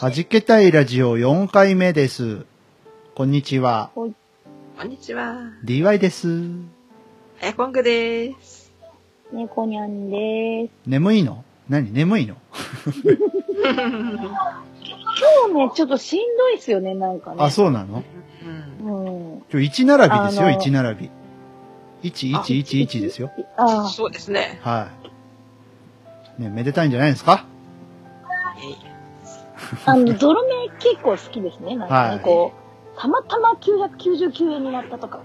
はじけたいラジオ4回目です。こんにちは。こんにちは。DY です。あやこんぐです。猫にゃんです。眠いの？何？眠いの？今日ね、ちょっとしんどいっすよね、なんかね。あ、そうなの？うんうん。今日1並びですよ、あの1並び。1111ですよ。ああ、そうですね。はい。ね、めでたいんじゃないですか？あの、ゾロ目結構好きですね。なんかね、はいこう、たまたま999円になったとか。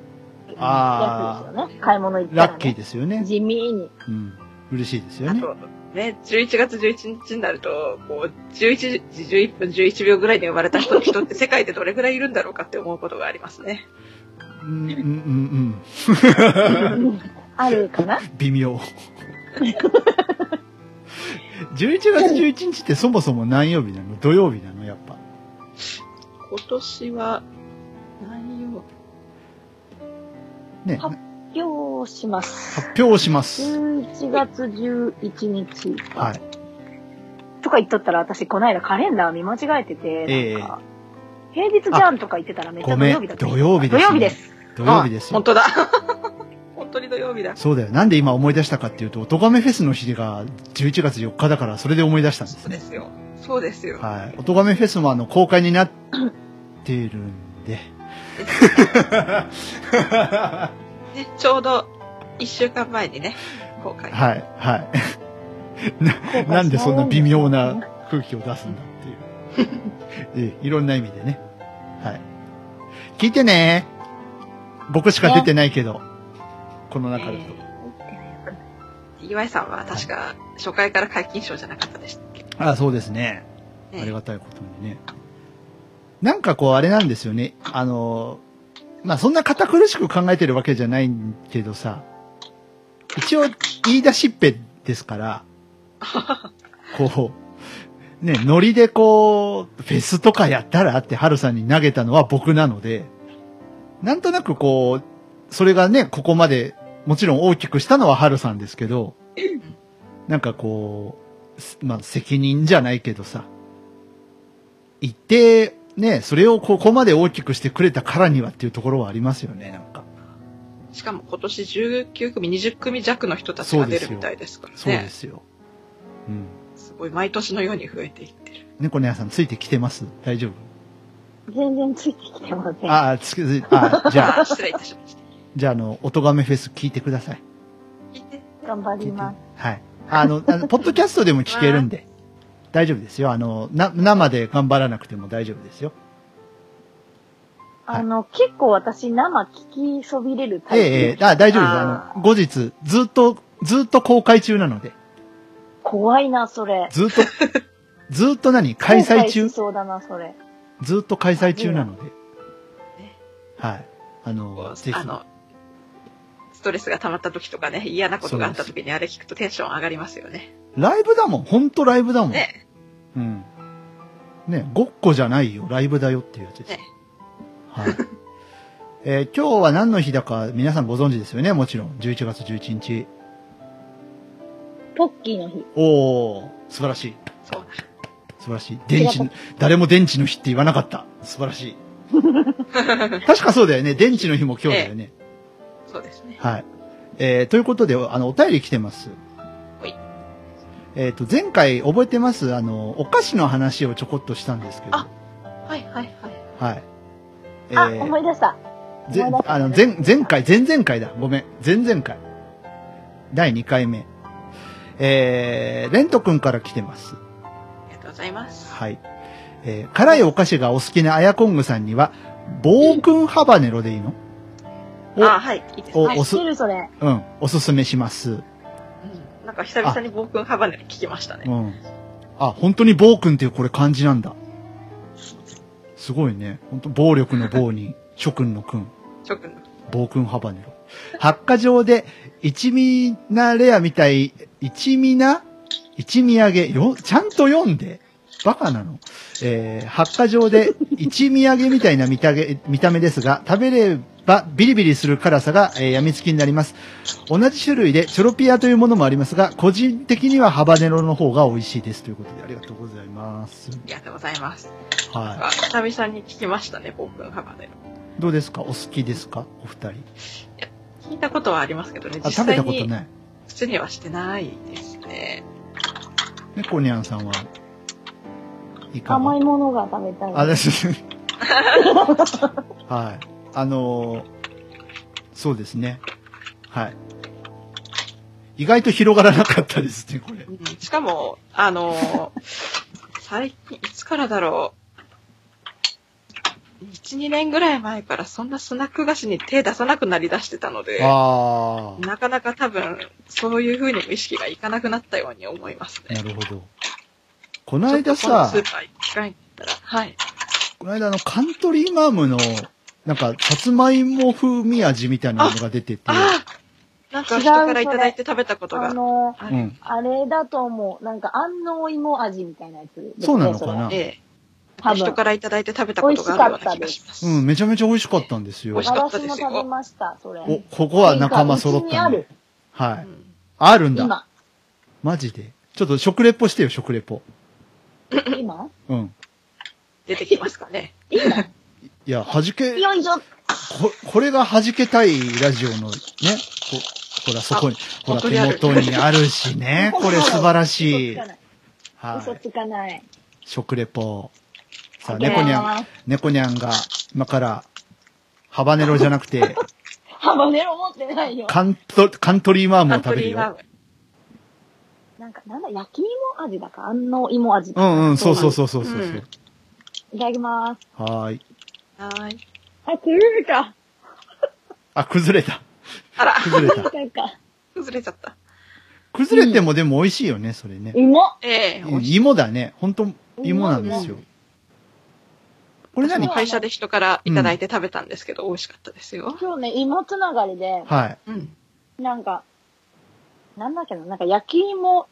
あやつですよね。買い物行ったら、ね。ラッキーですよね。地味に。うん。嬉しいですよね。あと、ね、11月11日になると、こう、11時11分11秒ぐらいに生まれた人人って世界でどれぐらいいるんだろうかって思うことがありますね。うん、うん、うん、うん。あるかな？微妙。11月11日ってそもそも何曜日なの？土曜日なの？やっぱ。今年は、何曜ね、は表します。発表します。11月11日。はい。とか言っとったら、私、この間カレンダー見間違えてて、ええなんか、平日じゃんとか言ってたらめっちゃ土曜日だった。土曜日ですね土曜日です。土曜日ですよ。あ本当だ。本当に土曜日だ。そうだよ。なんで今思い出したかっていうと、おとがめフェスの日が11月4日だから、それで思い出したんですね。そうですよ。そうですよ。はい。おとがめフェスもあの、公開になっているんで。ね、ちょうど1週間前にね、公開。はい、はい。な、なんでそんな微妙な空気を出すんだっていう。ええいろんな意味でね。はい。聞いてね僕しか出てないけど。この中だと。岩井さんは確か初回から解禁賞じゃなかったでしたっけ、あそうですね。ねありがたいことにね。なんかこう、あれなんですよね。あの、まあ、そんな堅苦しく考えてるわけじゃないけどさ、一応、言い出しっぺですから、こう、ね、ノリでこう、フェスとかやったらってハルさんに投げたのは僕なので、なんとなくこう、それがね、ここまで、もちろん大きくしたのはハルさんですけど、なんかこう、すまあ、責任じゃないけどさ、一定、ね、それをここまで大きくしてくれたからにはっていうところはありますよね、なんか。しかも今年19組、20組弱の人たちが出るみたいですからね。そうですよ。うん。すごい毎年のように増えていってる。猫の屋さんついてきてます？大丈夫？全然ついてきてません。ああ、つく、あじゃあ、あ、失礼いたしました。じゃあ、あの、音亀フェス聞いてください。聞いて。頑張ります。はい。あの、あの、ポッドキャストでも聞けるんで、大丈夫ですよ。あの、な、生で頑張らなくても大丈夫ですよ。はいあの、結構私生聞きそびれるタイプ。ええええあ、大丈夫です。ああの、後日、ずっと、ずっと公開中なので、怖いな、それ。ずっと、ずっと何？開催中？しそうだな、それ。ずっと開催中なのでね。はい。あこの、うぜひ。あの、ストレスが溜まった時とかね、嫌なことがあった時にあれ聞くとテンション上がりますよね。ライブだもん。ほんとライブだもん。ね。うん。ね、ごっこじゃないよ。ライブだよっていうやつです。ね。はい。えー今日は何の日だか皆さんご存知ですよね？もちろん。11月11日。ポッキーの日。おー、素晴らしい。そうだ。素晴らしい。電池誰も電池の日って言わなかった。素晴らしい。確かそうだよね。電池の日も今日だよね。そうですね。はい。えーということで、あの、お便り来てます。ほいえっ、と、前回覚えてます？あの、お菓子の話をちょこっとしたんですけど。あはいはいはい。はい。えあ、ー思い出した。ぜあの、前、前回、前々回だ。ごめん。前々回。第2回目。えー、レント君から来てます。ありがとうございます。はい。えー辛いお菓子がお好きなアヤコングさんには、暴君ハバネロでいいの？おあ、はい、いいですね。おおするそれ。うん、おすすめします。うんなんか久々に暴君ハバネロ聞きましたね。うん。あ、本当に暴君っていうこれ漢字なんだ。すごいね。本当暴力の暴に、諸君の君。諸君の。暴君ハバネロ。発火場で、一味なレアみたい、一味な一味上げ、よ、ちゃんと読んで。バカなのえー、発火場で、一味上げみたいな見たげ見た目ですが、食べればビリビリする辛さが、えー、病みつきになります。同じ種類でチョロピアというものもありますが、個人的にはハバネロの方が美味しいです。ということで、ありがとうございます。ありがとうございます。はあ久々に聞きましたね、暴君ハバネロ。い。どうですか？お好きですか？お二人。聞いたことはありますけどね、あ、実食べ際にたことない。口にはしてないですね。猫ニャンさんは、いかが？甘いものが食べたい。あ、です。はい。あのーそうですね。はい。意外と広がらなかったですね、これ。うんしかも、あのー最近、いつからだろう。1、2年ぐらい前からそんなスナック菓子に手出さなくなりだしてたので、あなかなか多分、そういう風にも意識がいかなくなったように思いますあ、ね。なるほど。この間さス、ーパー行く機会に行ったら、はい。この間あの、カントリーマームの、なんか、さつまいも風味味みたいなのが出てて、ああなんか人からいただいて食べたことがあの、ある。うん。あれだと思う。なんか、安納芋味みたいなやつね、そうなのかな？ええ。人からいただいて食べたことがあるような気がします。うん、めちゃめちゃ美味しかったんですよ美味。しかったですよ私も食べました、それ。お、ここは仲間揃ったね。はい。うんあるんだ。今。マジで？ちょっと食レポしてよ、食レポ。今？うん。出てきますかね。いや、弾け、よいしょ。こ、これが弾けたいラジオのね、こほら、そこに、ほら、手元にあるしね。これ素晴らしい。嘘つかない。はい。嘘つかない。食レポ。さあ、猫にゃん、猫にゃんが、今から、ハバネロじゃなくて、ハバネロ持ってないよ。カント、カントリーマームを食べるよ。なんか、なんだ、焼き芋味だか、安納芋味。うんうん、そうそうそうそうそう。うんいただきます。はーい。はーい。あ、崩れた。あ、崩れた。あら、崩れた。崩れちゃった。崩れてもでも美味しいよね、それね。芋？ええうん芋だね。ほんと、芋なんですよ。これ何？会社で人からいただいて食べたんですけど、美味しかったですよ。今日ね、芋つながりで、はい。うん。なんか、なんだっけな、なんか焼き芋、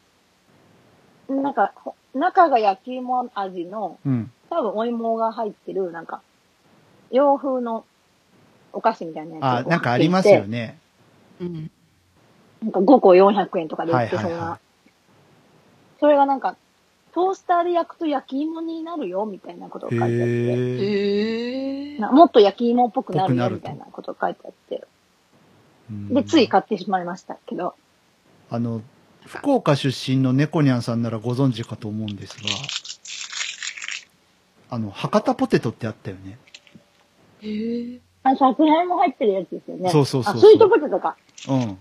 なんか、ほ中が焼き芋味の、うん。多分お芋が入ってる、なんか、洋風のお菓子みたいなやつをあ、なんかありますよね。うん。なんか5個400円とかで売ってそうな。はいはいはそれがなんか、トースターで焼くと焼き芋になるよ、みたいなことが書いてあって。へもっと焼き芋っぽくなるよ、みたいなことが書いてあって。うんで、つい買ってしまいましたけど。あの、福岡出身の猫ニャンさんならご存知かと思うんですが、あの、博多ポテトってあったよね。へえ。あ、さつまいも入ってるやつですよね。そうそうそうそうあ、スイートポテトか。うん。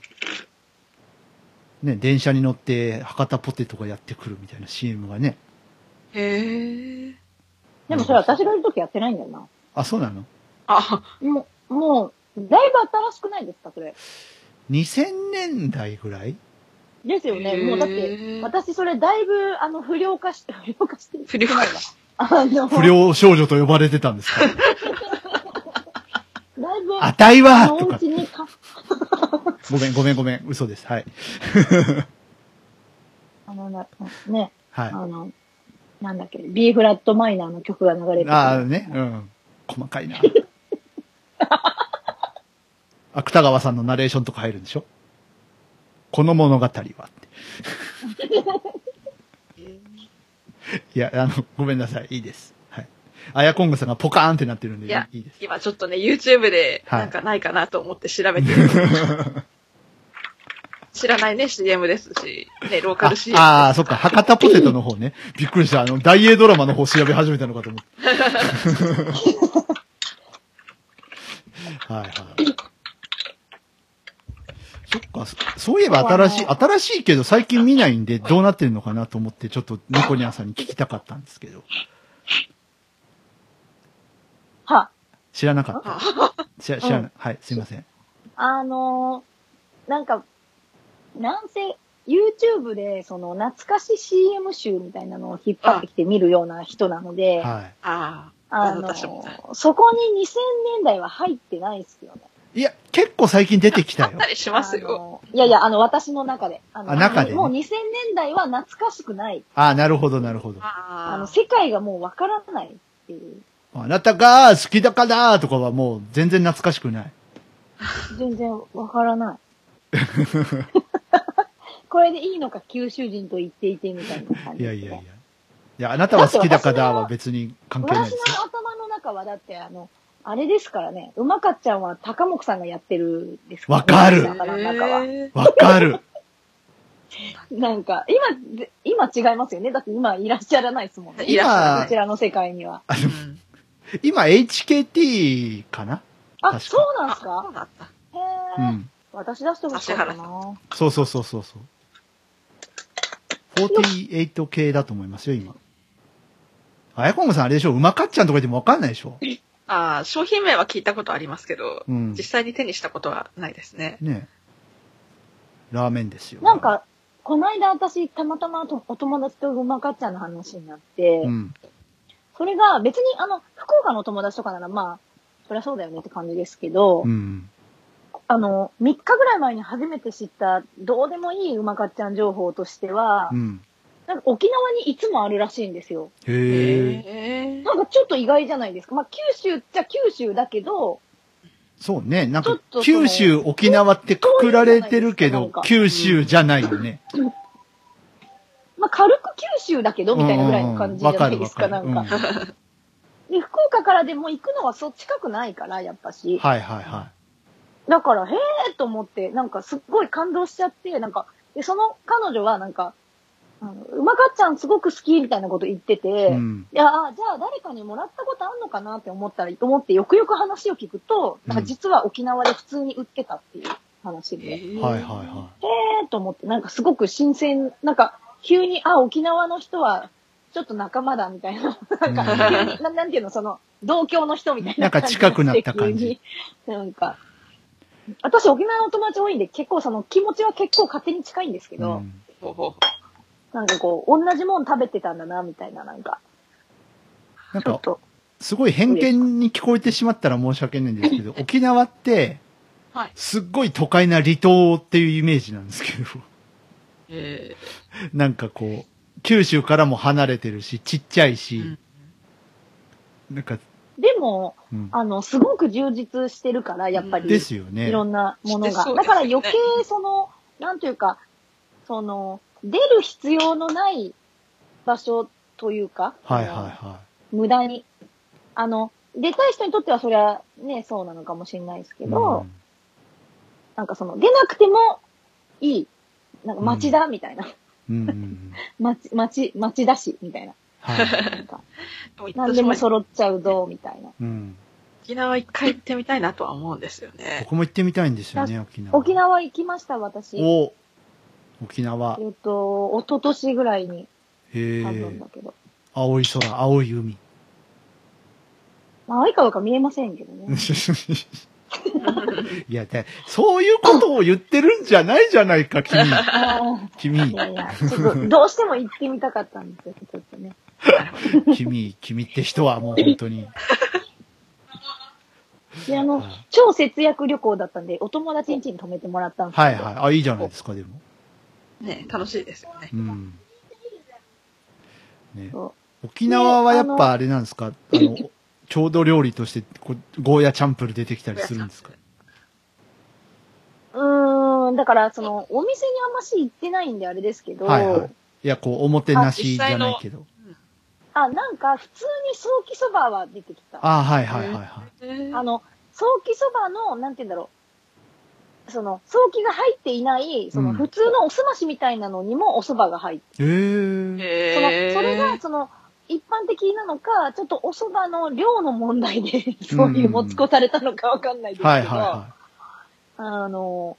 ね、電車に乗って博多ポテトがやってくるみたいな CM がね。へえ。でもそれ私がいるときやってないんだよな。あ、そうなの？あ、もう、もう、だいぶ新しくないですか、それ。?2000 年代ぐらい？ですよね。もうだって、私それだいぶ、あの、不良化して、不良化してる。不良化。あの、不良少女と呼ばれてたんですか？あたいはとかごめん、ごめん、ごめん。嘘です。はい。あのな、ね、あはの、なんだっけ、B フラットマイナーの曲が流れて。ああ、ね。うん。細かいな。芥川さんのナレーションとか入るんでしょ？この物語はって。いや、あの、ごめんなさい。いいです。はい。あやこんぐさんがポカーンってなってるんで、いやいいです。今ちょっとね、YouTube ではいなんかないかなと思って調べてる。知らないね、CM ですし、ね、ローカル CM ああー、そっか。博多ポテトの方ね。びっくりした。あの、大英ドラマの方調べ始めたのかと思って。はいはい。そっか、そそういえば新しい、新しいけど最近見ないんでどうなってるのかなと思ってちょっと猫ニャンさんに聞きたかったんですけど。は、知らなかった。あ知ら知らない。はい、すいません。あのーなんか、なんせ、YouTube で、その、懐かし CM 集みたいなのを引っ張ってきて見るような人なので、はああの私もーそこに2000年代は入ってないですよね。い。いや、結構最近出てきたよあった。りしますよ。あのーいやいや、あの、私の中で。あのあ中でねもう2000年代は懐かしくない。ああ、なるほど、なるほど。あの、あ世界がもうわからないっていう。あなたが好きだからとかはもう全然懐かしくない。全然わからない。これでいいのか九州人と言っていてみたいな感じね、いやいやいや。いや、あなたは好きだからは別に関係ない私ですよ。の頭の中はだってあの、あれですからね、うまかっちゃんは高木さんがやってるんですわかる頭の中は。へーわかる。なんか、今ぜ、今違いますよね。だって今いらっしゃらないですもんね。いらっしゃらないこちらの世界には。今 HKT かな？あ、そうなんですあそかうだった。へえ、うん。私出してほしかった指な。そうそうそうそうそう。48系だと思いますよ、今。あやこんごさんあれでしょ？うまかっちゃんとか言ってもわかんないでしょ？ああ、商品名は聞いたことありますけど、うん実。際に手にしたことはないですね。ねラーメンですよ。なん、か、この間私、たまたまとお友達とうまかっちゃんの話になって、うん。それが別にあの、福岡の友達とかならまあ、そりゃそうだよねって感じですけど、うん。あの、3日ぐらい前に初めて知った、どうでもいいうまかっちゃん情報としては、うん。なんか沖縄にいつもあるらしいんですよ。へ。なんかちょっと意外じゃないですか。まあ、九州っちゃ九州だけど、そうね。なんかちょっと、その九州、沖縄ってくくられてるけど九州じゃないよね。まあ、軽く九州だけど、みたいなぐらいの感じじゃないですか、うんうんうんわなんか。で、福岡からでも行くのはそ近くないから、やっぱし。はいはいはだから、へえと思って、なんかすっごい感動しちゃって、なんか、で、その彼女はなんか、あのうまかっちゃんすごく好きみたいなこと言ってて、い。うん。いや、あじゃあ誰かにもらったことあんのかなって思ったら、思ってよくよく話を聞くと、なんか実は沖縄で普通に売ってたっていう話で、へはいはいはえと思って、なんかすごく新鮮、なんか急に、あ、沖縄の人はちょっと仲間だみたいな、なんかななんていうの、その、同郷の人みたいななんか近くなった感じ。なんか、私沖縄の友達多いんで結構その気持ちは結構勝手に近いんですけい。ど、うん。なんかこう、同じもん食べてたんだな、みたいな、なんか、なんか、すごい偏見に聞こえてしまったら申し訳ないんですけど、沖縄って、はい。すっごい都会な離島っていうイメージなんですけど、えなんかこう、九州からも離れてるし、ちっちゃいーしう、んなんか、でも、うんあの、すごく充実してるから、やっぱり。ですよね。いろんなものが。ねだから余計、その、なんというか、その、出る必要のない場所というか、はいはいは無駄に。あの、出たい人にとってはそれはね、そうなのかもしれないですけい。ど、なんかその、出なくてもいい。なんか街だ、みたいな。うん。うんうんうん。街、街、街だし、みたいな。はい。なんか、何でも揃っちゃうぞ、みたいな。うん。沖縄一回行ってみたいなとは思うんですよね。僕も行ってみたいんですよね、沖縄。沖縄行きました、私。お沖縄。えっと、一昨年ぐらいに、へえ多分。だけど。青い空、青い海。まあ、青いかどうか見えませんけどね。いや、でそういうことを言ってるんじゃないじゃないか、君。あ 君ーい、やいや、どうしても行ってみたかったんですよ、ちょっとね。君、君って人はもう本当に。で、あの、超節約旅行だったんで、お友達ん家に泊めてもらったんですけど。はいはい。あ、いいじゃないですか、でも。ね楽しいですよね。うん。ね、そ沖縄はやっぱあれなんですか、あの、郷土料理としてこう、ゴーヤチャンプル出てきたりするんですか？う。うーん、だから、その、お店にあんまし行ってないんであれですけど、はいはい。いや、こう、おもてなしじゃないけど。あ、なんか、普通にソーキそばは出てきた。ああはいはいはいはい。の、ソーキそばの、なんて言うんだろう。その、ソーキが入っていない、その、うん普通のおすましみたいなのにもお蕎麦が入ってへえ。その、それが、その、一般的なのか、ちょっとお蕎麦の量の問題で、そういう持ち越されたのかわかんないですけど、はいはいはあの、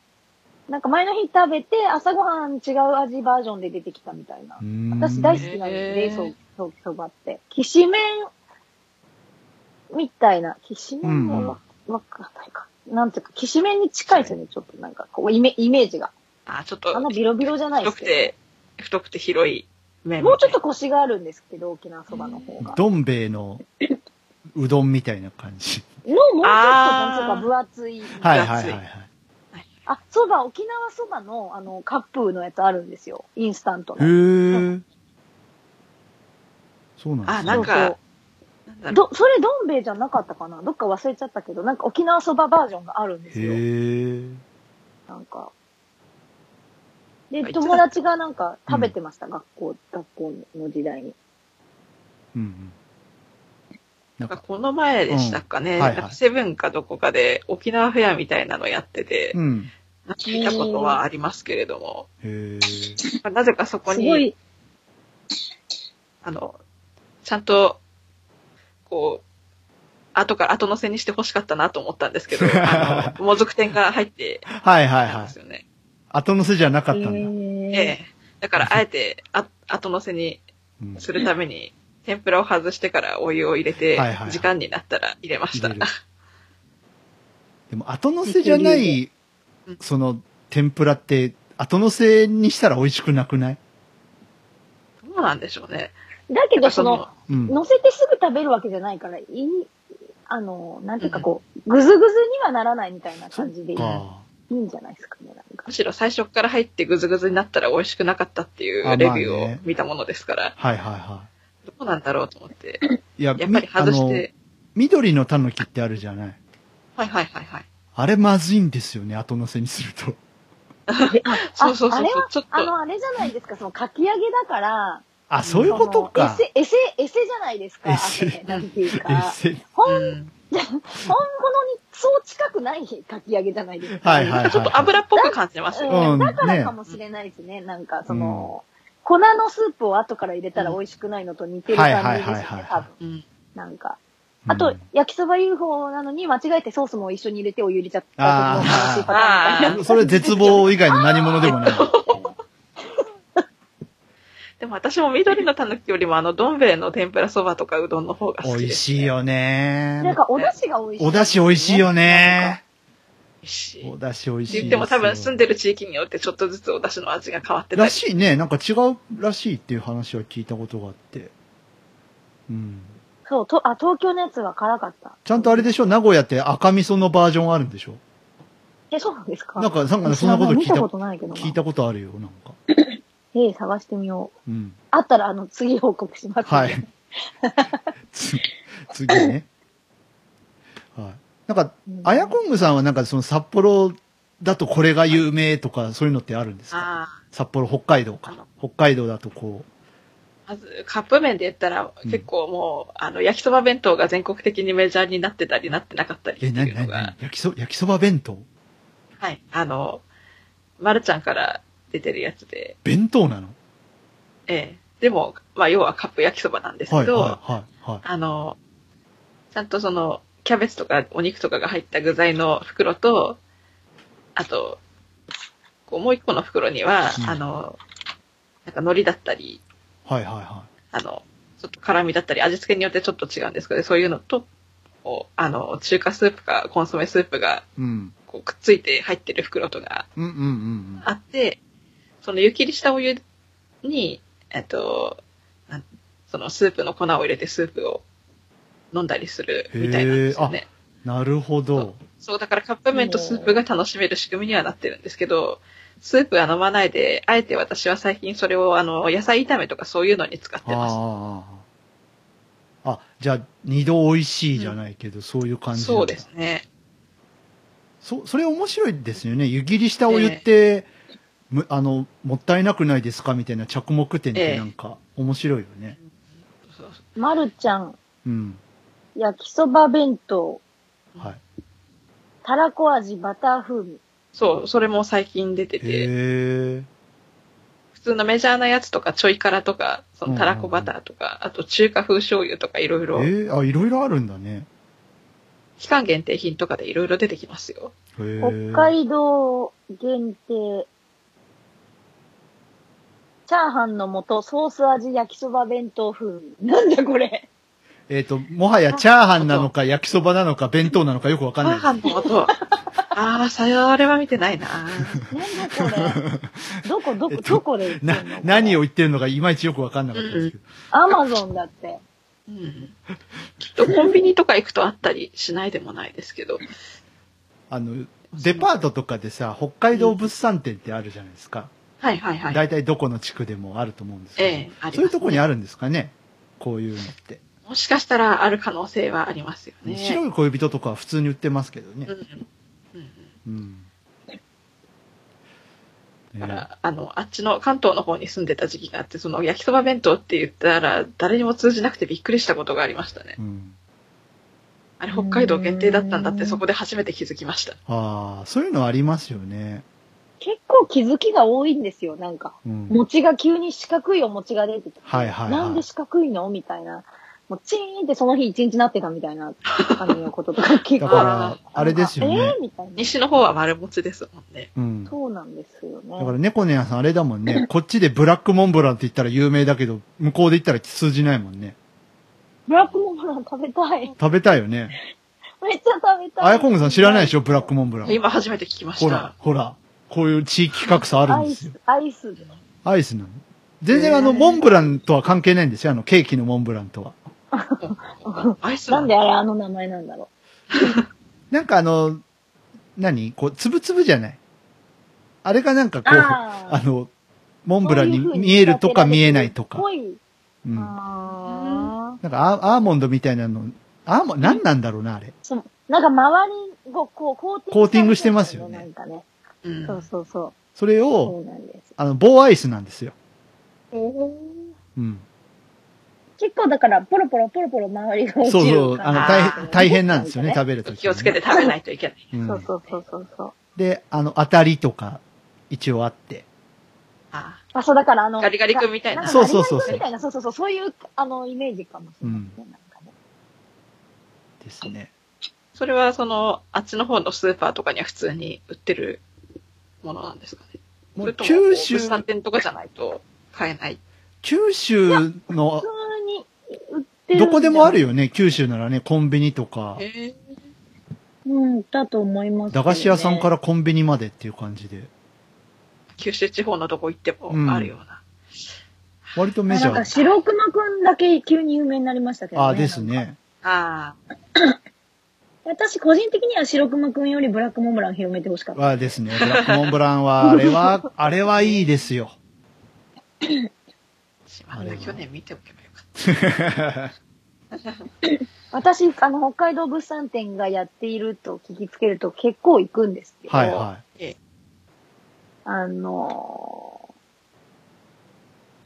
なんか前の日食べて、朝ごはん違う味バージョンで出てきたみたいな。私大好きなんですね、そう、そうそばって。きしめん、みたいな。きしめんもわ、わかんないか。なんていうか、きしめんに近いですよね、ちょっとなんか、こう、イメイメージが。あ、ちょっとあんなビロビロじゃないですけ太くて、太くて広いもうちょっととコシがあるんですけど、沖縄そばの方が。どん兵衛のうどんみたいな感じ。の、もうちょっと、あーなんていうか、分厚い。はいはいはいはい。あ、そば、沖縄そばの、あの、カップのやつあるんですよ。インスタントへの。え。そうなんですね。あなんかど、それどん兵衛じゃなかったかな？どっか忘れちゃったけど、なんか沖縄そばバージョンがあるんですよ。へえ。なんか。で、友達がなんか食べてました、学校、学校の時代に。うんうん。なんか、この前でしたかね、うんはいはいなんかセブンかどこかで沖縄フェアみたいなのやってて、うん。聞いたことはありますけれども、へえ。まあなぜかそこに、すごい、あの、ちゃんと、こう、後から後乗せにして欲しかったなと思ったんですけど、あの、もずく店が入ってはいはいはい。ですよね。後乗せじゃなかったんだ。ええだから、あえて、あ後乗せにうんするために、天ぷらを外してからお湯を入れてはいはいはい、時間になったら入れました。入れるでも後乗せじゃないうん、その、天ぷらって、後乗せにしたら美味しくなくない？どうなんでしょうね。だけど、その、うん。乗せてすぐ食べるわけじゃないから、いい、あの、なんていうかこう、ぐずぐずにはならないみたいな感じでいいか。いいんじゃないですかね、なんか。むしろ最初から入ってグズグズになったら美味しくなかったっていあうレビューをまあね見たものですから、はいはいはどうなんだろうと思って、い。いや、やっぱり外しみあのて、緑のタヌキってあるじゃない？はいはいはいはい。あれまずいんですよね、後乗せにすると。そうそうそうああれ？はちょっと。あの、あれじゃないですか、その、かき揚げだから、あ、そういうことか。エセ、エセ、エセじゃないですか、エセ。なんていうえか。せ本、うん。本物にそう近くないかき揚げじゃないですか。はいはいはい。ちょっと油っぽく感じますよね。うんだからねかもしれないですね。なんか、その、粉のスープを後から入れたら美味しくないのと似てる感じですはいはいはいはいね、多分。うんなんか。うんあと、焼きそば UFO なのに間違えてソースも一緒に入れてお湯入れちゃったあー時の悲しいパターンみたいな。それ絶望以外の何者でもない。でも私も緑のたぬきよりもあの、どん兵衛の天ぷらそばとかうどんの方が好きです、美味しい。よなんね。か、お出汁が美味しい、お出汁美味しいよ。ね。美味しい。お出汁美味しい言っても多分住んでる地域によってちょっとずつお出汁の味が変わってたらり。しいね。なんか違うらしいっていう話は聞いたことがあって。うん。そう、と、あ、東京のやつは辛かった。ちゃんとあれでしょ？名古屋って赤味噌のバージョンあるんでしょ？え、そうなんですか？なんか、なんかそんなこと聞いた見たこ、とないけどな。聞いたことあるよ、なんか。ええ、探してみよう。うん。あったら、あの、次報告します、はい。つ次ね。はい。なんか、うんあやこんぐさんはなんかその札幌だとこれが有名とかそういうのってあるんですか？ああ。札幌、北海道か。北海道だとこまず、カップ麺で言ったら、うん結構もう、あの、焼きそば弁当が全国的にメジャーになってたり、なってなかったりう、え、ってなになにいうのが、なに？焼きそ、焼きそば弁当？はい。あの、まるちゃんから出てるやつで、弁当なの？ええ。でも、まあ、要はカップ焼きそばなんですはい、けど、はい、はい、はい。あの、ちゃんとその、キャベツとかお肉とかが入った具材の袋と、あと、こうもう一個の袋には、うんあの、なんか海苔だったり、はい、はい、はあの、ちょっと辛味だったり、味付けによってちょっと違うんですけど、そういうのと、こうあの、中華スープかコンソメスープがい。うん。こうくっついて入ってる袋とかうん、うん、うん。あって、その湯切りしたお湯に、えっと、そのスープの粉を入れてスープを飲んだりするみたいなんですよね。なるほど。そう、だからカップ麺とスープが楽しめる仕組みにはなってるんですけど、スープは飲まないで、あえて私は最近それをあの、野菜炒めとかそういうのに使ってます。あじゃあ、二度美味しいじゃないけど、そういう感じそうですね。そ、それ面白いですよね。湯切りしたお湯って、むあの、もったいなくないですか？みたいな着目点ってなんか、面白いよね。まるちゃん、うん。焼きそば弁当、はい。たらこ味バター風味。そう、それも最近出てて、へえ。普通のメジャーなやつとかちょい辛とか、そのたらこバターとか、あと中華風醤油とかいろいえろ、ー、あ、いろいろあるんだね。期間限定品とかでいろいろ出てきますよ。へえ。北海道限定、チャーハンの素ソース味焼きそば弁当風味。なんだこれ。えっ、と、もはやチャーハンなのか焼きそばなのか弁当なのかよくわかんないです。チャーハンの素、ああ、それは見てないな。なんだこれ。どこ、どこ、えっとどこで売ってんの？な、何を言ってるのかいまいちよくわかんなかったですけど。アマゾンだって。うん。きっとコンビニとか行くとあったりしないでもないですけど。あの、デパートとかでさ、北海道物産展ってあるじゃないですか。はいはいはい。大体どこの地区でもあると思うんですけど。ええねそういうとこにあるんですかね？こういうのって。もしかしたらある可能性はありますよね。白い恋人とかは普通に売ってますけどねうん。うん。うんうん。だから、あの、あっちの関東の方に住んでた時期があって、その焼きそば弁当って言ったら、誰にも通じなくてびっくりしたことがありましたね。うん。あれ北海道限定だったんだって、うんそこで初めて気づきました。ああ、そういうのありますよね。結構気づきが多いんですよ、なんか。うん。餅が急に四角いお餅が出てきて。はいはいはいなんで四角いのみたいな。もうチーンってその日一日なってたみたいな 感じのこととか結構。だから、あれですよねえー。みたいな。西の方は丸餅ですもんね。うん。そうなんですよね。だから猫ねやさんあれだもんね。こっちでブラックモンブランって言ったら有名だけど、向こうで言ったら通じないもんね。ブラックモンブラン食べたい。食べたいよね。めっちゃ食べたい。あやこんぐさん知らないでしょ？ブラックモンブラン。今初めて聞きましたほら。、ほら。こういう地域格差あるんですよ。アイス、アイス。アイスなの？全然あの、モンブランとは関係ないんですよ。あの、ケーキのモンブランとは。アイスなんであれあの名前なんだろ なんかあの、何？こう、つぶつぶじゃない？あれがなんかう。こう、あの、モンブランに見えるとか見えないとか。ぽい。うん。あーなんかアアーモンドみたいなの、アーモンド、何なんだろうな、あれ。そうなんか周りをこうコーティングコーティングしてますよねなんかね。うんそうそうそう。それそを、うなんです。あの、棒アイスなんですよ。えーうん。結構だから、ポロポロポロポロ周りが落ちるそうそう、あの、あ大ー変、大変なんですよね、食べるとき、気をつけて。食べないといけない。うんそうそうそうそうそう。で、あの、当たりとか、一応あって。ああ、そうだからあの、ガリガリ君みたいなそうそうそうそうガリガリ君みたいな、そうそうそう、そういう、あの、イメージかもしれないですね。なんかねですね。それはその、あっちの方のスーパーとかには普通に売ってるものなんですかね。もそうれとも九州物産展とかじゃないと買えない。九州の。どこでもあるよ。よね、九州ならね、コンビニとか、へえ。うん、だと思います、。駄菓子屋さんかららコンビニまでっていう感じで、九州地方のどこ行ってもあるような。割とメジャなんか、ー。白熊くんだけ急に有名になりましたけどね。あ、ですね。ああ。私、個人的には白熊くんよりブラックモンブラン広めてほしかった。あ、ですね。ブラックモンブランは、あれは、あれはいいですよ。しまった。去年見ておけばよかっ 私、あの、北海道物産展がやっていると聞きつけると結構行くんですけど、はいはあのー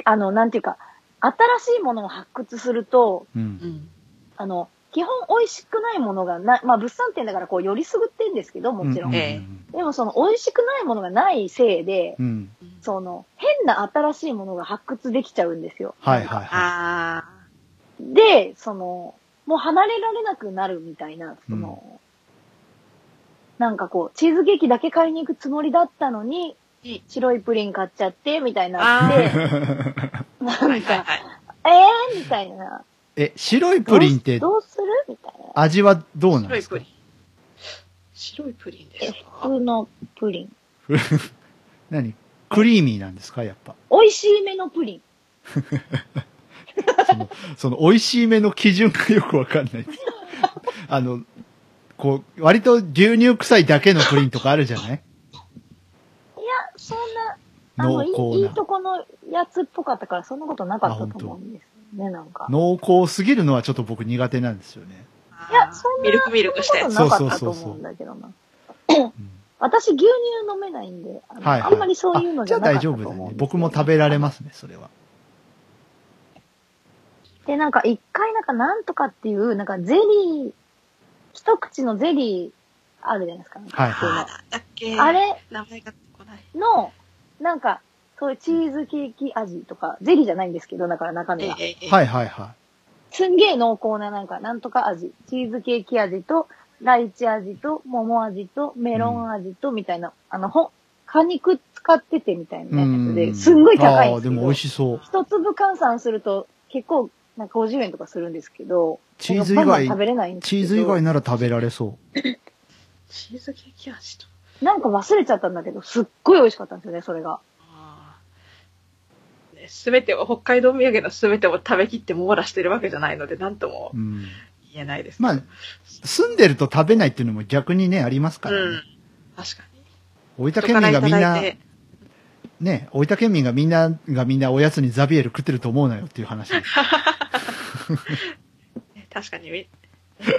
あの、なんていうか、新しいものを発掘すると、い。う。ん。あの、基本美味しくないものがな、まあ物産展だからこう、よりすぐってんですけど、もちろん。うえでもその美味しくないものがないせいで、うん。その、変な新しいものが発掘できちゃうんですよ。はいはいはああ。で、その、もう離れられなくなるみたいな、その、なんかこう、チーズケーキだけ買いに行くつもりだったのにいい、白いプリン買っちゃって、みたいになって、い。なんか、はい。えーみたいな。え、白いプリンってどうする？みたいな。味はどうなんですか？白いプリン。白いプリンでえすか？普通のプリン。何？クリーミーなんですか？やっぱ。美味しいめのプリン。その、その美味しい目の基準がよくわかんない。あの、こう、割と牛乳臭いだけのプリンとかあるじゃない？いや、そんな、あの、いい濃厚な。いいとこのやつっぽかったから、そんなことなかったと思うんですよね、なんか。濃厚すぎるのはちょっと僕苦手なんですよね。いや、そんな、ミルクミルクしたやつ。そんなことなかったと思うんだけどな。うん私、牛乳飲めないんで、あのはいはい。あんまりそういうのじゃなかったとあじゃあ大丈夫だね。僕も食べられますね、それは。で、なんか一回なんかなんとかっていう、なんかゼリー、一口のゼリーあるじゃないですか。はいあれ名前が来ない。の、なんか、そういうチーズケーキ味とか、ゼリーじゃないんですけど、だから中身は。ええええはいはいはすんげえ濃厚ななんか、なんとか味。チーズケーキ味と、ライチ味と、桃味と、メロン味と、みたいな、あの、ほ、果肉使っててみたいい。なやつうで、すんごい高いんああ、ですけど。でも美味しそう。一粒換算すると、結構、なんか50円とかするんですけど、チーズ以外食べれないんですけど。チーズ以外なら食べられそ チーズケーキ味と。なんか忘れちゃったんだけど、すっごい美味しかったんですよね、それが。すべてを、北海道土産のすべてを食べきって網羅してるわけじゃないので、なんともうん。言えないです。まあ、住んでると食べないっていうのも逆にね、ありますからね。うん。確かに。大分県民がみんなね、大分県民がみんながみんなおやつにザビエル食ってると思うなよっていう話です。ね 確かにみ、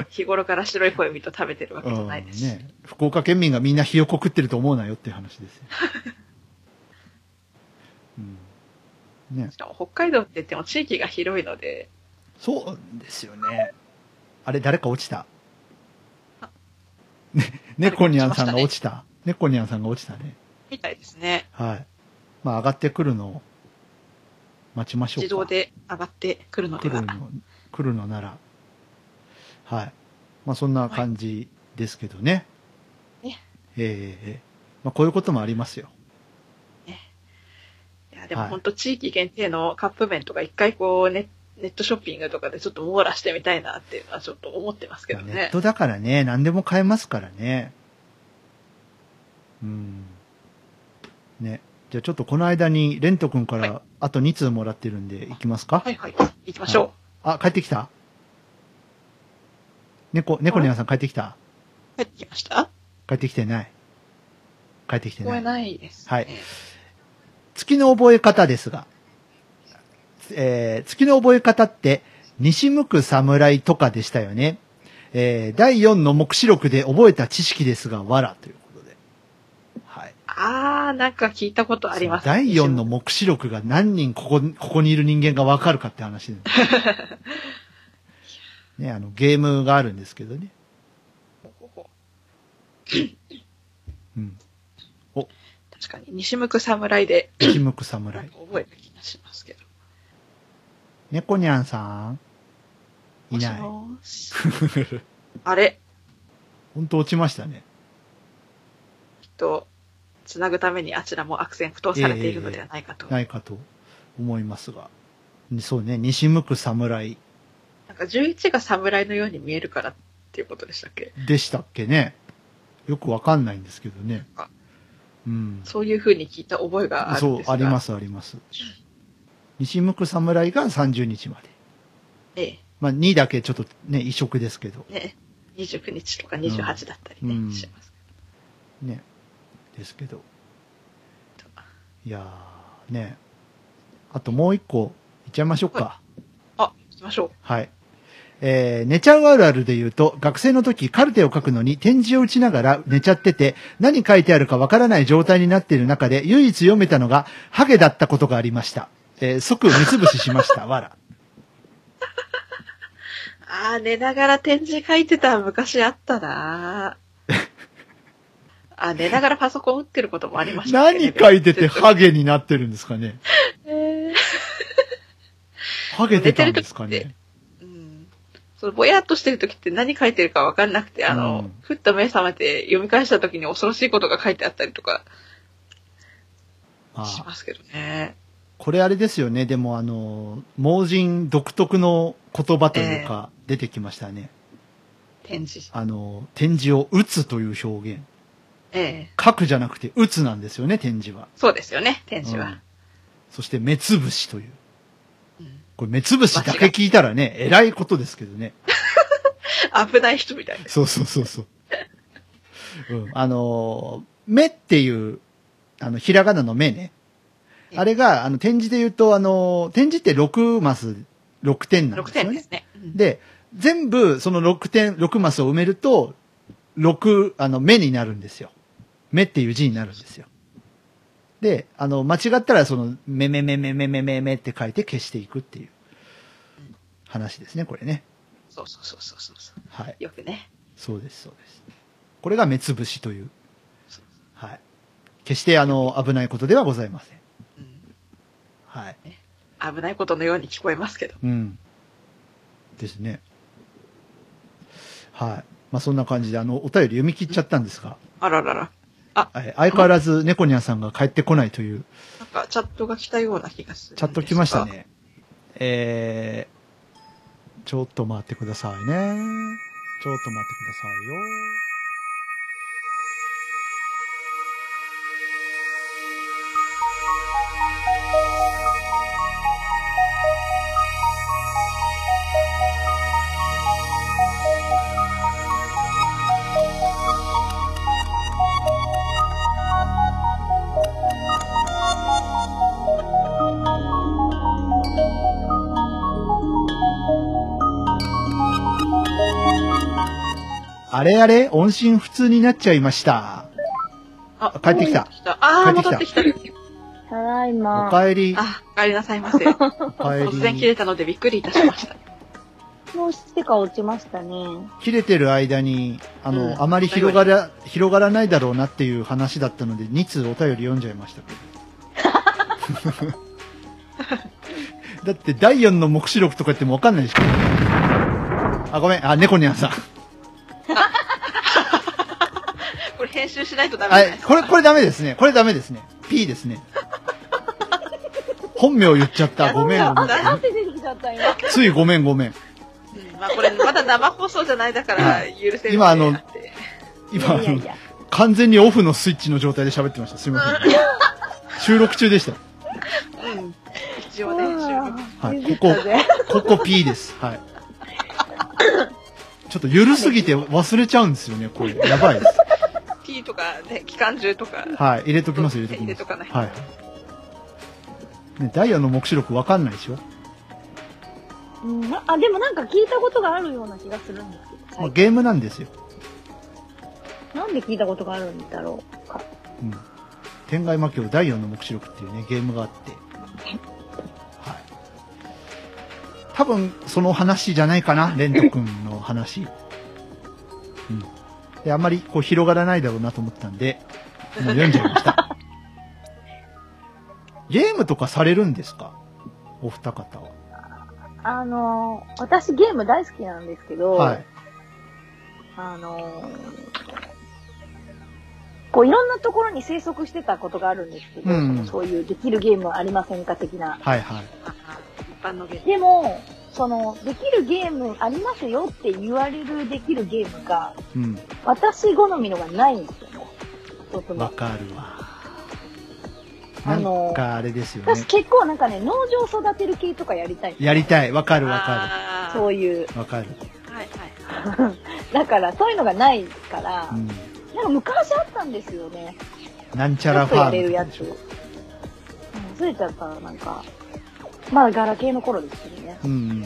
日頃から白い恋人食べてるわけじゃないですし。ね、福岡県民がみんなひよこ食ってると思うなよっていう話ですよ。うん、ねし、かも北海道って言っても地域が広いので、そうですよね。あれ、誰か落ちた？ね、猫ニャンさんが落ちた？猫ニャンさんが落ちたね。みたいですね。はい。まあ、上がってくるのを待ちましょうか。自動で上がってくるのでは。来るの、来るのなら。はい。まあそんな感じですけどね。ねええええまあこういうこともありますよ。いや、でもはい本当地域限定のカップ麺とか一回こうネネットショッピングとかでちょっと網羅してみたいなっていうのはちょっと思ってますけどね。ネットだからね、何でも買えますからね。うん。ね。じゃあちょっとこの間に、レント君かはいらあと2通もらってるんで、行きますか、はいはい。行きましょあ、帰ってきた？猫、猫ニャンさん帰ってきた？う。帰ってきました？帰ってきてない帰ってきて聞こえない。ないです、ね。はい月の覚え方ですが、えー、月の覚え方って、西向く侍とかでしたよね。えー、第4の目視録で覚えた知識ですが、わらということで。はい。あー、なんか聞いたことあります。第4の目視録が何人ここ、ここにいる人間がわかるかって話で。ね、あの、ゲームがあるんですけどね。うん。確かに、西向く侍で、西向く侍か。覚えた気がしますけど。猫ニャンさんいない。もしもーし あれ？本当落ちましたね。きっと、つなぐためにあちらも悪戦苦闘されているのではないかと。ないかと思いますが。そうね、西向く侍なんか11が侍のように見えるからっていうことでしたっけ？でしたっけね。よくわかんないんですけどねあ。うん。そういう風に聞いた覚えがあるんそうで、すが。。ありますすあります。西向く侍が30日まで。えまあ2だけちょっとね、異色ですけど。え。ね。29日とか28だったりね、うんします。ね。ですけど。いやー、ね。あともう一個、いっちゃいましょうか。あ、行きましょう。はい。えー、寝ちゃうあるあるで言うと、学生の時カルテを書くのに点字を打ちながら寝ちゃってて、何書いてあるかわからない状態になっている中で、唯一読めたのが、ハゲだったことがありました。えー即目つぶししました。わら。あー、寝ながら展示書いてた昔あったなあ、寝ながらパソコン打ってることもありましたね。何書いててハゲになってるんですかねえーハゲてたんですかねうん。そのぼやっとしてる時って何書いてるかわかんなくて、あの、うんふっと目覚めて読み返した時に恐ろしいことが書いてあったりとかしますけどね。これあれですよね。でもあの、盲人独特の言葉というか、出てきましたね。展示。あの、点字を打つという表現。ええ書くじゃなくて打つなんですよね、点字は。そうですよね、展示はうん。そして目つぶしという。うんこれ目つぶしだけ聞いたらね、偉いことですけどね。危ない人みたいです。そうそうそうそう。うん、あのー、目っていう、あの、ひらがなの目ね。あれが、あの、点字で言うと、あのー、点字って6マス、6点なん6ですよね点です。ね。うんで、全部その6点、6マスを埋めると、6、あの、目になるんですよ。目っていう字になるんですよ。で、あの、間違ったらその、めめめめめめめめって書いて消していくっていう話ですね、これね。そうそうそうそうそう。はい。よくね。そうです、そうです。これが目つぶしという。はい。決してあの、危ないことではございません。うんはい。危ないことのように聞こえますけど。うん。ですね。はい。まあそんな感じで、あの、お便り読み切っちゃったんですが、あららら。はい相変わらず猫ニャンさんが帰ってこないという、なんかチャットが来たような気がする。チャット来ました。ね。えー、ちょっと待ってくださいね。ちょっと待ってくださいよ。あれあれ音信不通になっちゃいました。あ帰ってきた。ああ、帰ってきた戻ってきた。ただいおま。かえり。あ、お帰りなさいませ。突然切り。れたのでびっくりいたしました。もうしてか落ちましたね。切れてる間に、あの、うんあまり広がら、広がらないだろうなっていう話だったので、2通お便り読んじゃいましたけど。だって、第4の目視録とか言ってもわかんないでしょ。あ、ごめん。あ、猫ニャンさん。編集しないとダメはい、じゃないですか。これ、これダメですね。これダメですね。P ですね。本名言っちゃった。ごめん。ごめん。ついごめんごめん。うんまあこれまだ生放送じゃないだからはい許せる、今あの今、あのいや。完全にオフのスイッチの状態で喋ってました。すいません。収録中でした。うん。一応ね、収録。はいビビったぜここ P です。はい。ちょっとゆるすぎて忘れちゃうんですよね、これ。やばいです。とかね、機関銃とか。はい。入れときます、入れときます。入れとかない。はい。ね、ダイヤの目視録わかんないでしょ、うんなあ、でもなんか聞いたことがあるような気がするんですけど、まあ、ゲームなんですよ。なんで聞いたことがあるんだろうか。うん。天外魔境第4の目視録っていうね、ゲームがあって。はい。多分、その話じゃないかな、レント君の話。うん。で、あんまりこう広がらないだろうなと思ったんで、もう読んじゃいました。ゲームとかされるんですか？お二方は。あのー、私ゲーム大好きなんですけど、はい。あのー、こういろんなところに生息してたことがあるんですけど、うんそういうできるゲームはありませんか的な。はいはい。あ一般のゲーム。でも、その、できるゲームありますよって言われるできるゲームが、うん。私好みのがないんですよね。わかるわ。なあのんかあれですよね私。結構なんかね、農場育てる系とかやりたい。やりたい。わかるわかあーそういう。る。わかる。はいはい。だから、そういうのがないから、うん。なんか昔あったんですよね。なんちゃらファームやれるやつ。うん忘れちゃったな、なんか。まあ、ガラケーの頃ですけどね。うん。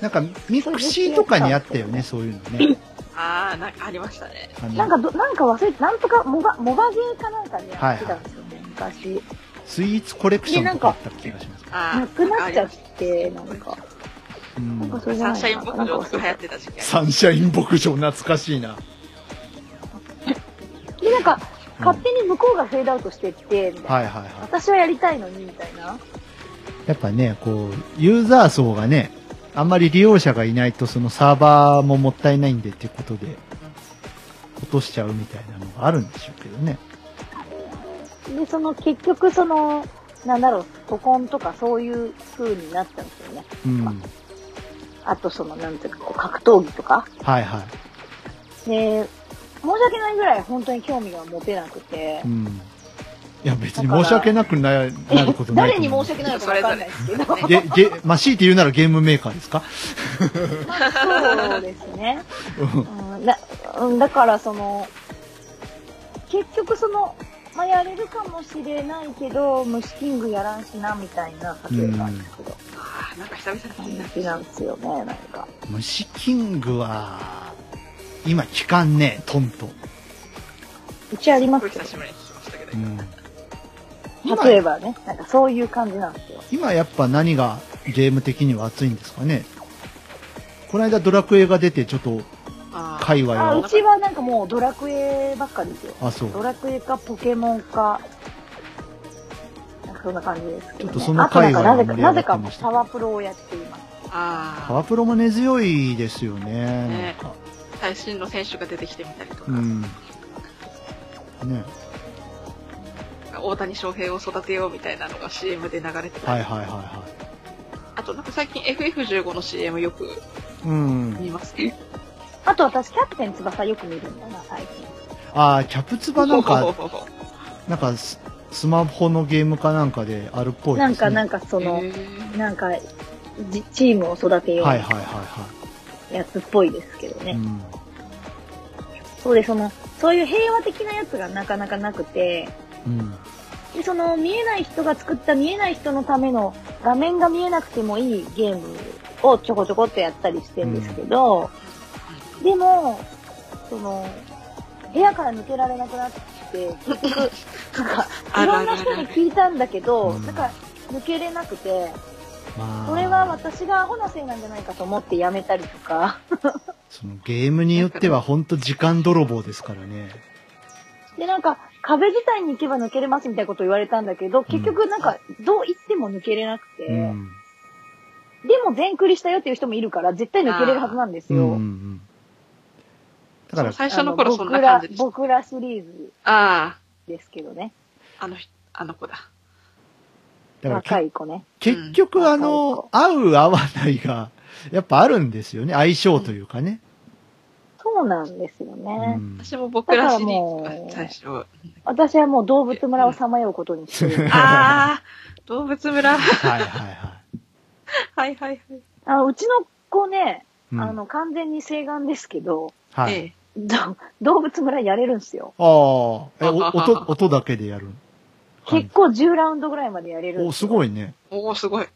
なんか、 mixi とかにあったよね、そういうのね。ああ、なんかありましたね。なんかど、なんか忘れて、なんとか、モバ、モバゲーかなんかでやってたんですよね、昔。スイーツコレクションとかあった気がします。なくなっちゃって、なんか。うんなんかそれサンシャイン牧。場とか流行ってた時期。サンシャイン牧場懐かしいな。で、なんか、うん勝手に向こうがフェードアウトしてって、みたいな。はいはいはい。私はやりたいのに、みたいな。やっぱね、こう、ユーザー層がね、あんまり利用者がいないとそのサーバーももったいないんでっていうことで、落としちゃうみたいなのがあるんでしょうけどね。で、その、結局、その、なんだろう、ココンとかそういう風になっちゃうんですよね。うん。あと、その、なんていうか、こう格闘技とか。はいはい。で、申し訳ないぐらい本当に興味が持てなくてう、ん。いや別に申し訳なくななることない誰に。申し訳ないのかわかんないですけど、まあ、強いて言うならゲームメーカーですか？まあそうですね。うんうんだうんだから、その、結局その、まあ、やれるかもしれないけど、虫キングやらんしな、みたいな例えなんですけど、ああ、なんか久々に気にな感じなんですよね、なんか。虫キングは、今聞かんね、トンと。うちありますよすごい久しぶりに聞きましたけど、うん。例えばね、なんかそういう感じなんですよ。今やっぱ何がゲーム的には熱いんですかね？この間ドラクエが出てちょっとあーあ、界隈をう、ちはなんかもうドラクエばっかりですよ。あ、そう。ドラクエかポケモンか、なんかそんな感じですけど、ね。ちょっとその界隈が盛り上がなぜかってましたパワプロをやっています。あパワプロも根強いですよね。ね最新の選手が出てきてみたりとか、うん。ね。大谷翔平を育てようみたいなのが CM で流れてたり、はいはいはいはあとなんか最近 FF15 の CM よくい。うん。見ますね。あと私、キャプテン翼よく見るんだな、最近。あー、キャプツバなんか、ほほほほなんかス、スマホのゲームかなんかであるっぽいですね。なんか、なんか、かその、なんか、じチームを育てようはいはいはいはやつっぽいですけどね。い。うん。そうで、その、そういう平和的なやつがなかなかなくて、うん。で、その見えない人が作った見えない人のための画面が見えなくてもいいゲームをちょこちょこっとやったりしてるんですけど、でも、その、部屋から抜けられなくなって、結局、なんか、いろんな人に聞いたんだけど、うん。なんか、抜けれなくて、まあ、これは私がアホなせいなんじゃないかと思ってやめたりとか、そのゲームによっては本当時間泥棒ですからね。で、なんか、壁自体に行けば抜けれますみたいなこと言われたんだけど、結局なんか、どう言っても抜けれなくて、うん。でも全クリしたよっていう人もいるから、絶対抜けれるはずなんですよ。うんうんうん。だから、最初の頃あそんな感じでした。僕ら、僕らシリーズあですけどね。あ、あの人、あの子だ。だからけ若い子ね。結局あの、合う合わないが、やっぱあるんですよね。相性というかね。そうなんですよね。うん私も僕らシリーズだからもがう最初。私はもう動物村をさまようことにしてる。ああ、動物村。はいはいははいはいはい。あのうちの子ね、あの、完全に晴眼ですけど、はい。ええ。ど動物村やれるんですよ。ああ、え、お音、音だけでやる。結構10ラウンドぐらいまでやれるんお、ですごいね。おおすごい。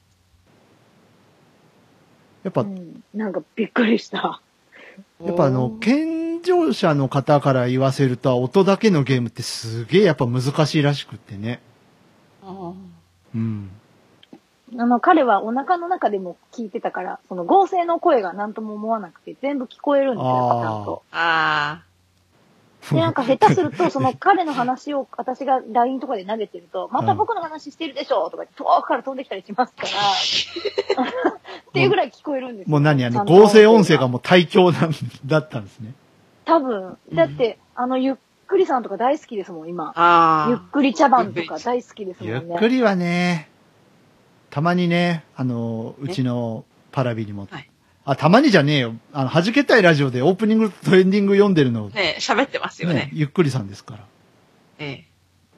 やっぱ、うん。なんかびっくりした。やっぱあの、健常者の方から言わせると、音だけのゲームってすげえやっぱ難しいらしくってね。あーうん。あの、彼はお腹の中でも聞いてたから、その合成の声が何とも思わなくて、全部聞こえるんですよ、ちゃんと。あで、なんか下手すると、その 彼の話を私が LINE とかで投げてると、また僕の話してるでしょとか遠くから飛んできたりしますから、っていうぐらい聞こえるんですよ。もう何あの、合成音声がもう対響なんだったんですね。多分、だって、あの、ゆっくりさんとか大好きですもん、今あ。。あゆっくり茶番とか大好きですもんゆね。っくりはね、たまにね、あの、うちのパラビにも、はいあ、たまにじゃねえよ。あの、弾けたいラジオでオープニングとエンディング読んでるの、ね喋ってますよね。ねゆっくりさんですから。え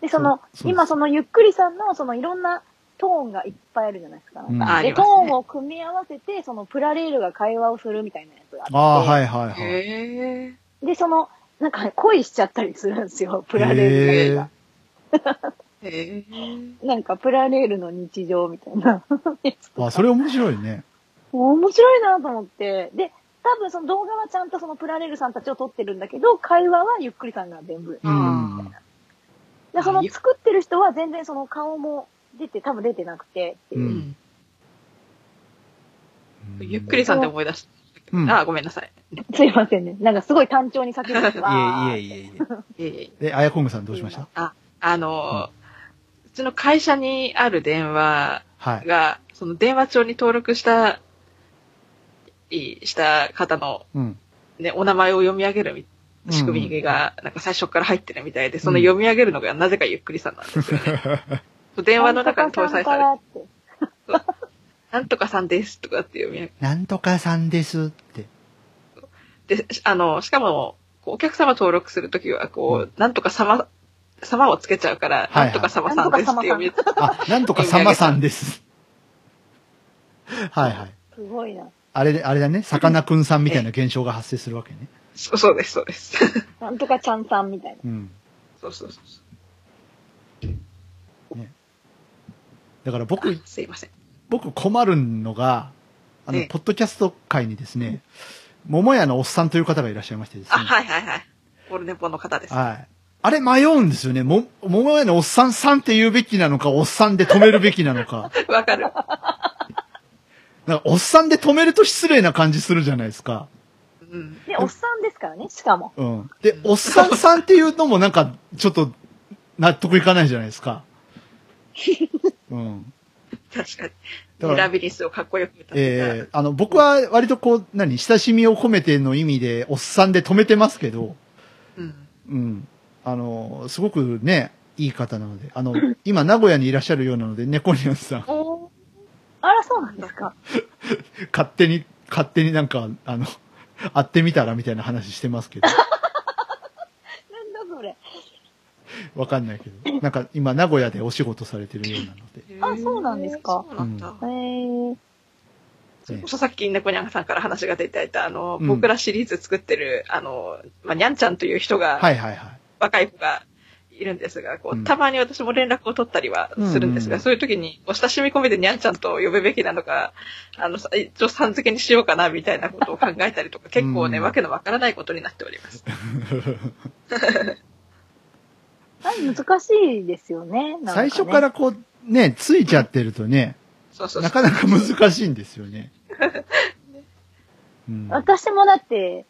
で、その、そ今そのゆっくりさんのそのいろんなトーンがいっぱいあるじゃないですか。うんああで、トりますねーンを組み合わせて、そのプラレールが会話をするみたいなやつがあって。ああ、はいはいはい。え。へえ。で、その、なんか恋しちゃったりするんですよ、プラレールが。へえ。なんかプラレールの日常みたいなあ、それ面白いね。面白いなと思って。で、多分その動画はちゃんとそのプラレールさんたちを撮ってるんだけど、会話はゆっくりさんが全部。うん。で、その作ってる人は全然その顔も出て、多分出てなくてっていうう。うんん。ゆっくりさんで思い出した。うんあ、ごめんなさい。すいませんね。なんかすごい単調に叫ぶ。いえいえいえいいえいえ。あやこんぐさんどうしました？あの、うちの会社にある電話はい。が、その電話帳に登録した、いした方のうん。ね、お名前を読み上げるみ仕組みが、なんか最初から入ってるみたいで、その読み上げるのがなぜかゆっくりさんなんですよね。電話の中に搭載されて、て。なんとかさんですとかって読み上げなんとかさんですって。で、あの、しかも、こうお客様登録するときは、こう、なんとか様、様をつけちゃうから、はいはいなんとか様さんですって読み、あ、なんとかさまさんです。はいはい。すごいな。あれで、あれだね。さかなクンさんみたいな現象が発生するわけね。そうそうです、そうです。なんとかちゃんさんみたいな。うん。そうそうそうそだから僕う。、すいません。僕困るのが、あの、ええポッドキャスト界にですね、桃屋のおっさんという方がいらっしゃいましてですあ、ね。はいはいはい。オルネポの方です。はい。あれ迷うんですよね。も、桃屋のおっさんさんって言うべきなのか、おっさんで止めるべきなのか。わかる。なんか、おっさんで止めると失礼な感じするじゃないですか。うん。で、おっさんですからね、しかも。うん。で、おっさんさんっていうのもなんか、ちょっと、納得いかないじゃないですか。うん。確かに。だからラビリスをかっこよく歌っ。ええあの、僕は割とこう、何、親しみを込めての意味で、おっさんで止めてますけど、うん。うん。あの、すごくね、いい方なので、あの、今名古屋にいらっしゃるようなので、猫ニャンさん、そうなんですか？勝手に、勝手になんか、あの、会ってみたらみたいな話してますけど、なんだそれ。わかんないけど、なんか今名古屋でお仕事されてるようなので、あそうなんですかそうなんだ。えー、それこそさっき猫ニャンさんから話が出ていた、あの、うん僕らシリーズ作ってる、あの、まあ、ニャンちゃんという人が、はいはいはい。若い子がいるんですが、こうたまに私も連絡を取ったりはするんですが、うんそういう時に、お親しみ込みでにゃんちゃんと呼ぶべきなのか、あの、さ一応さん付けにしようかな、みたいなことを考えたりとか、結構ね、うんわけのわからないことになっております。難しいですよね。ね最初からこう、ね、ついちゃってるとね、そうそうそう。なかなか難しいんですよね。うん、私もだって、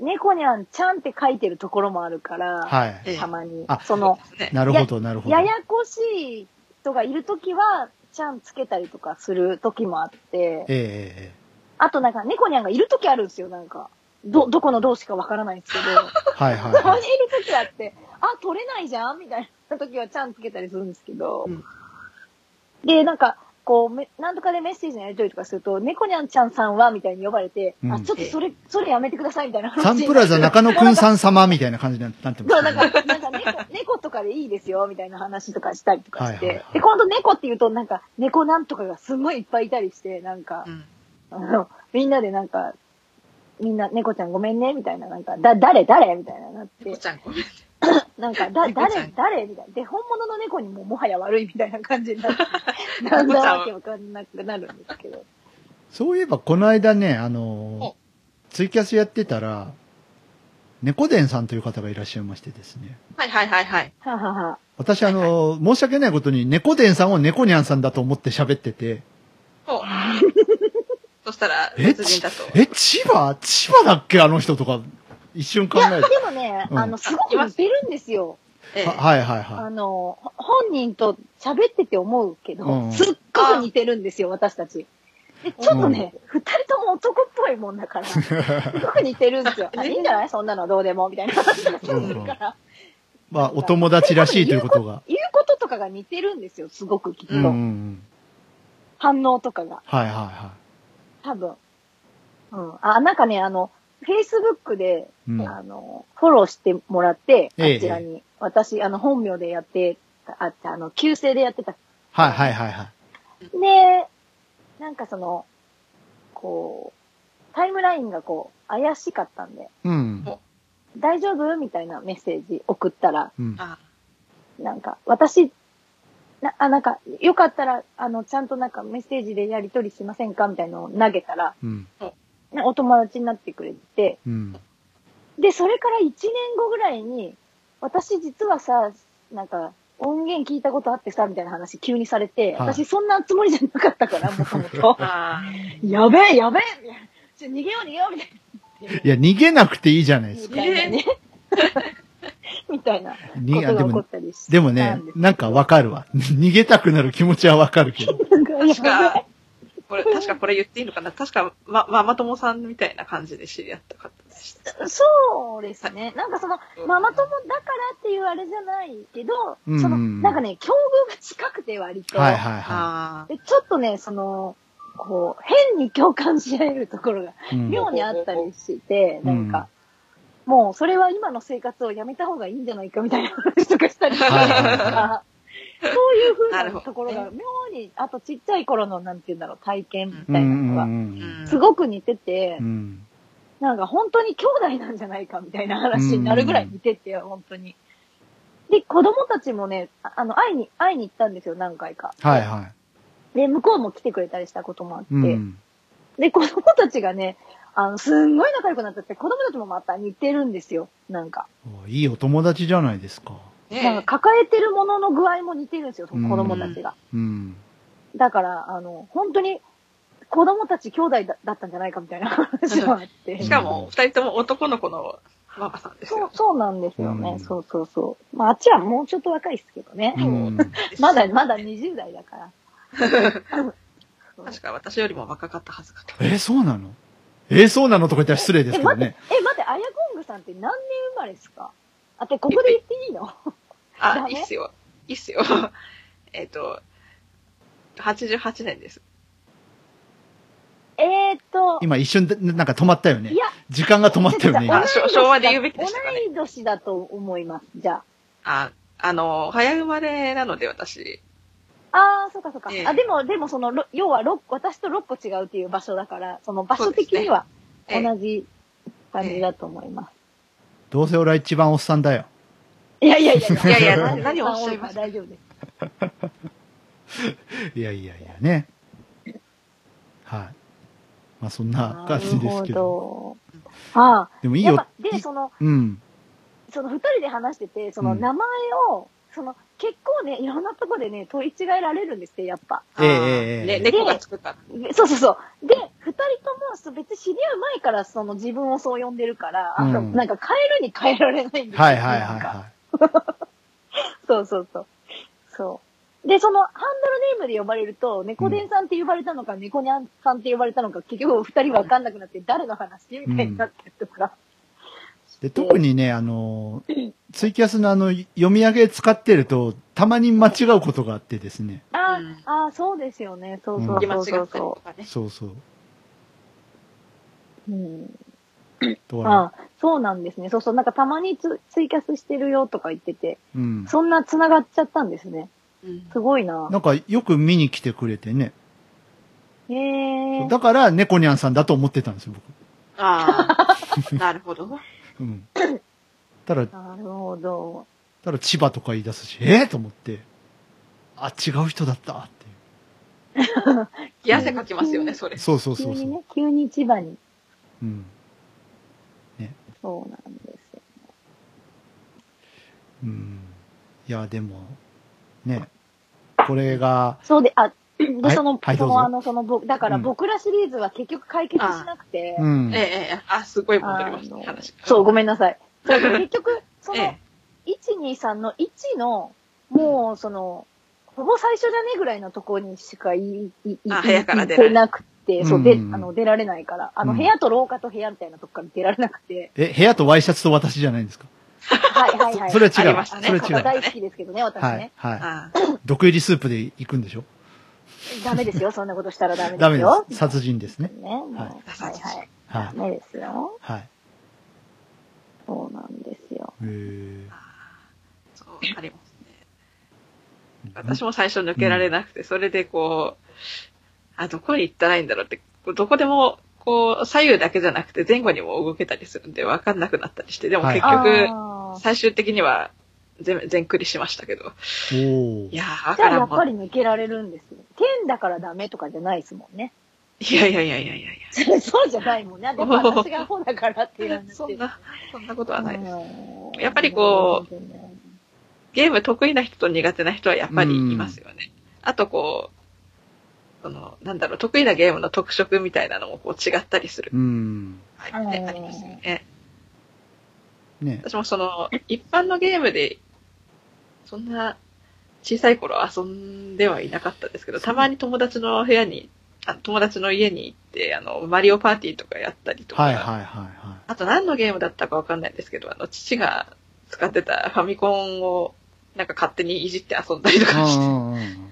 猫にゃんちゃんって書いてるところもあるから、はい。ええたまにあ。その。なるほど、なるほど。ややこしい人がいるときは、ちゃんつけたりとかするときもあって、えええあとなんか猫にゃんがいるときあるんですよ、なんか。ど、どこの同士かわからないんですけど、えはいはいたまはい。にいるときあって、あ、取れないじゃんみたいなときはちゃんつけたりするんですけど、うんで、なんか、こうめ、なんとかでメッセージのやり取りとかすると、猫にゃんちゃんさんはみたいに呼ばれて、うんあ、ちょっとそれ、それやめてくださいみたいな話サンプラザ中野くんさん様みたいな感じになってまそう、すね。なんか、なんか猫、猫とかでいいですよ、みたいな話とかしたりとかして。はいはいはいで、今度猫って言うと、なんか、猫なんとかがすごいいっぱいいたりして、なんかう、ん。あの、みんなでなんか、みんな、猫ちゃんごめんね、みたいな、なんか、だ、誰誰？みたいななって猫、ちゃんごめん。なんか、だ、誰誰みたいな。で、本物の猫にももはや悪いみたいな感じになって、だんだんわけわかんなくなるんですけど。そういえば、この間ね、あのおツイキャスやってたら、猫伝さんという方がいらっしゃいましてですね。はいはいはいはい。ははは。私、あの申し訳ないことに、猫伝さんを猫にゃんさんだと思って喋ってて、ほう。そしたら、え、ち別人だと。え、千葉？千葉だっけ？あの人とか、一瞬考いや、えでて。もね、うんあの、すごく似てるんですよ。ええははいはいはあの、ほ本人と喋ってて思うけど、うんすっごく似てるんですよ、私たち。で、ちょっとね、二、人とも男っぽいもんだから、すごく似てるんですよ。あいいんじゃない？そんなのどうでも、みたいな話がするから。い。まあ、お友達らしいということが。言うこととかが似てるんですよ、すごくきっと。うんうんうん。反応とかが、はいはいは多分。うん。あ、なんかね、あの、Facebook で、い。うん。あの、フォローしてもらって、あええちらに。私、あの、本名でやってた、ああの、旧姓でやってたはいはいはいはい。で、なんかその、こう、タイムラインがこう、怪しかったんで、うん。大丈夫みたいなメッセージ送ったら、うん。あなんか、私、な、あ、なんか、よかったら、あの、ちゃんとなんかメッセージでやり取りしませんかみたいなのを投げたら、うん。なお友達になってくれて、うん。で、それから1年後ぐらいに、私実はさ、なんか、音源聞いたことあってさ、みたいな話急にされて、はい私そんなつもりじゃなかったから、もともと。あやべえ、やべえ逃げよう逃げようみたいな。いや、逃げなくていいじゃないですみか。たいなね。みたいなこにあでとが起こっも、たりして。でもね、なんかわかるわ。逃げたくなる気持ちはわかるけど。これ、確かこれ言っていいのかな？確か、ま、ママ友さんみたいな感じで知り合った方でした。そうですね。なんかその、うん。ママ友だからっていうあれじゃないけど、うん。その、なんかね、境遇が近くて割と。はいはいはあで、ちょっとね、その、こう、変に共感し合えるところが妙にあったりして、うんなん。か、もうそれは今の生活をやめた方がいいんじゃないかみたいな話とかしたりして、はいはいはい。なんかそういう風ななところが妙に、あとちっちゃい頃のなんて言うんだろう、体験みうたいなのが、すごく似ててう、ん。なんか本当に兄弟なんじゃないかみたいな話になるぐらい似てて、本当に。で、子供たちもね、ああの、会いに、会いに行ったんですよ、何回か。はいはで、向こうも来てくれたりしたこともあって。で、子供たちがね、あの、すんごい仲良くなっちゃって、子供たちもまた似てるんですよ、なんか。おいいお友達じゃないですか。抱えてるものの具合も似てるんですよ、子供たちが。うん。だから、あの、本当に、子供たち兄弟だだったんじゃないかみたいな話もあって。しかも、二人とも男の子のママさんですそうよ。、そうなんですよね。うんそうそうそう。まあ、あっちはもうちょっと若いですけどね。うん。まだ、まだ20代だから。確か私よりも若かったはずかと。え、そうなの？え、そうなのとか言ったら失礼ですけどね。、え、待って、アヤコングさんって何年生まれですか？あ、て、ここで言っていいの？あいいっすよ。いいっすよ。えっと、88年です。えーっと、今一瞬で、なんか止まったよねい。や、時間が止まったよね。あ今昭昭和で言うべきでしたかね同い年だと思います、じゃあ、あの、早生まれなので私、あ。ああ、そうかそうか。ええあ、でも、でもその、ろ要は6、私と6個違うっていう場所だから、その場所的にはええ同じ感じだと思います。どうせ俺は一番おっさんだよ。いやいやいやいやいや何何をおっしゃいます大丈夫です。いやいやいやね。はい。まあそんな感じですけど。なるほど。ああ。でもいいよやっぱ。で、その、うん。その二人で話してて、そのうん名前を、その、結構ね、いろんなとこでね、取り違えられるんですって、やっぱ。ええあーええね、猫がつくから。でそうそうそう。で、二人ともそう別に知り合う前からその自分をそう呼んでるから、あのうんなんか変えるに変えられないんですよ。はいはいはいなんかは そうそうそう。そう。で、その、ハンドルネームで呼ばれると、猫伝さんって呼ばれたのか、猫ニャンさんって呼ばれたのか、結局二人わかんなくなって、誰の話？みたいになってるとか。い。で、特にね、あの、ツイキャスのあの、読み上げ使ってると、たまに間違うことがあってですね。ああー、そうですよね。そうそうそうそかね。そうそう。う。うん。あそうなんですね。そうそう。なんかたまにツツイキャスしてるよとか言ってて、うん。そんな繋がっちゃったんですね。うんすごいな。なんかよく見に来てくれてね。へえ。だから、猫ニャンさんだと思ってたんですよ、僕。ああ、なるほど。うん。ただ、なるほど。ただ千葉とか言い出すし、ええと思って、あ、違う人だったってい冷や 汗かきますよね、それう。。そうそうそうそう。急にね、急に千葉に。うん。そうなんですよ。うん。いや、でも、ね。これが、そうで、あ、で、はいその、はいその、あの、その、僕、だからうん僕らシリーズは結局解決しなくて、うん。ええ、ええ、あ、すごい戻りました。そう、ごめんなさい。そ う結局、その、ええ、123の1の、もう、その、ほぼ最初じゃねえぐらいのところにしかい、い、い、あ部屋から出出られなくて、そう、で、うんあの、出られないから、あの、うん部屋と廊下と部屋みたいなとこから出られなくて、え、部屋とワイシャツと私じゃないんですか？はいはいはい。そ れは違う。ありましたねそれは違う。大好きですけどね、私はいね。。はい。あ毒入りスープで行くんでしょ？ダメですよ、そんなことしたらダメですよ。ダメです。殺人ですね。ね、ははいいはい。はい。ダメですよ。はい。そうなんですよ。へーそう、ありますね。私も最初抜けられなくて、それでこう、あ、どこに行ったらいいんだろうって、どこでも、こう、左右だけじゃなくて前後にも動けたりするんで分かんなくなったりして、でもはい結局、最終的には全、全クリしましたけど。いやー、わじゃあやっからんもん。ぱり抜けられるんですよ。剣だからダメとかじゃないですもんね。いやいやいやいやいやいや。そうじゃないもんね。でも私が方だからっていう話そんな、そんなことはないです。うんやっぱりこう、ゲーム得意な人と苦手な人はやっぱりいますよね。あとこう、その、なんだろう、得意なゲームの特色みたいなのもこう違ったりする。うん。はいねありますよね。ね。私もその、一般のゲームで、そんな、小さい頃遊んではいなかったですけど、たまに友達の部屋に、あ友達の家に行って、あの、マリオパーティーとかやったりとか、はいはいはいはあと何のゲームだったかわかんないんですけど、あの、父が使ってたファミコンを、なんか勝手にいじって遊んだりとい。かして、うんうんうんあ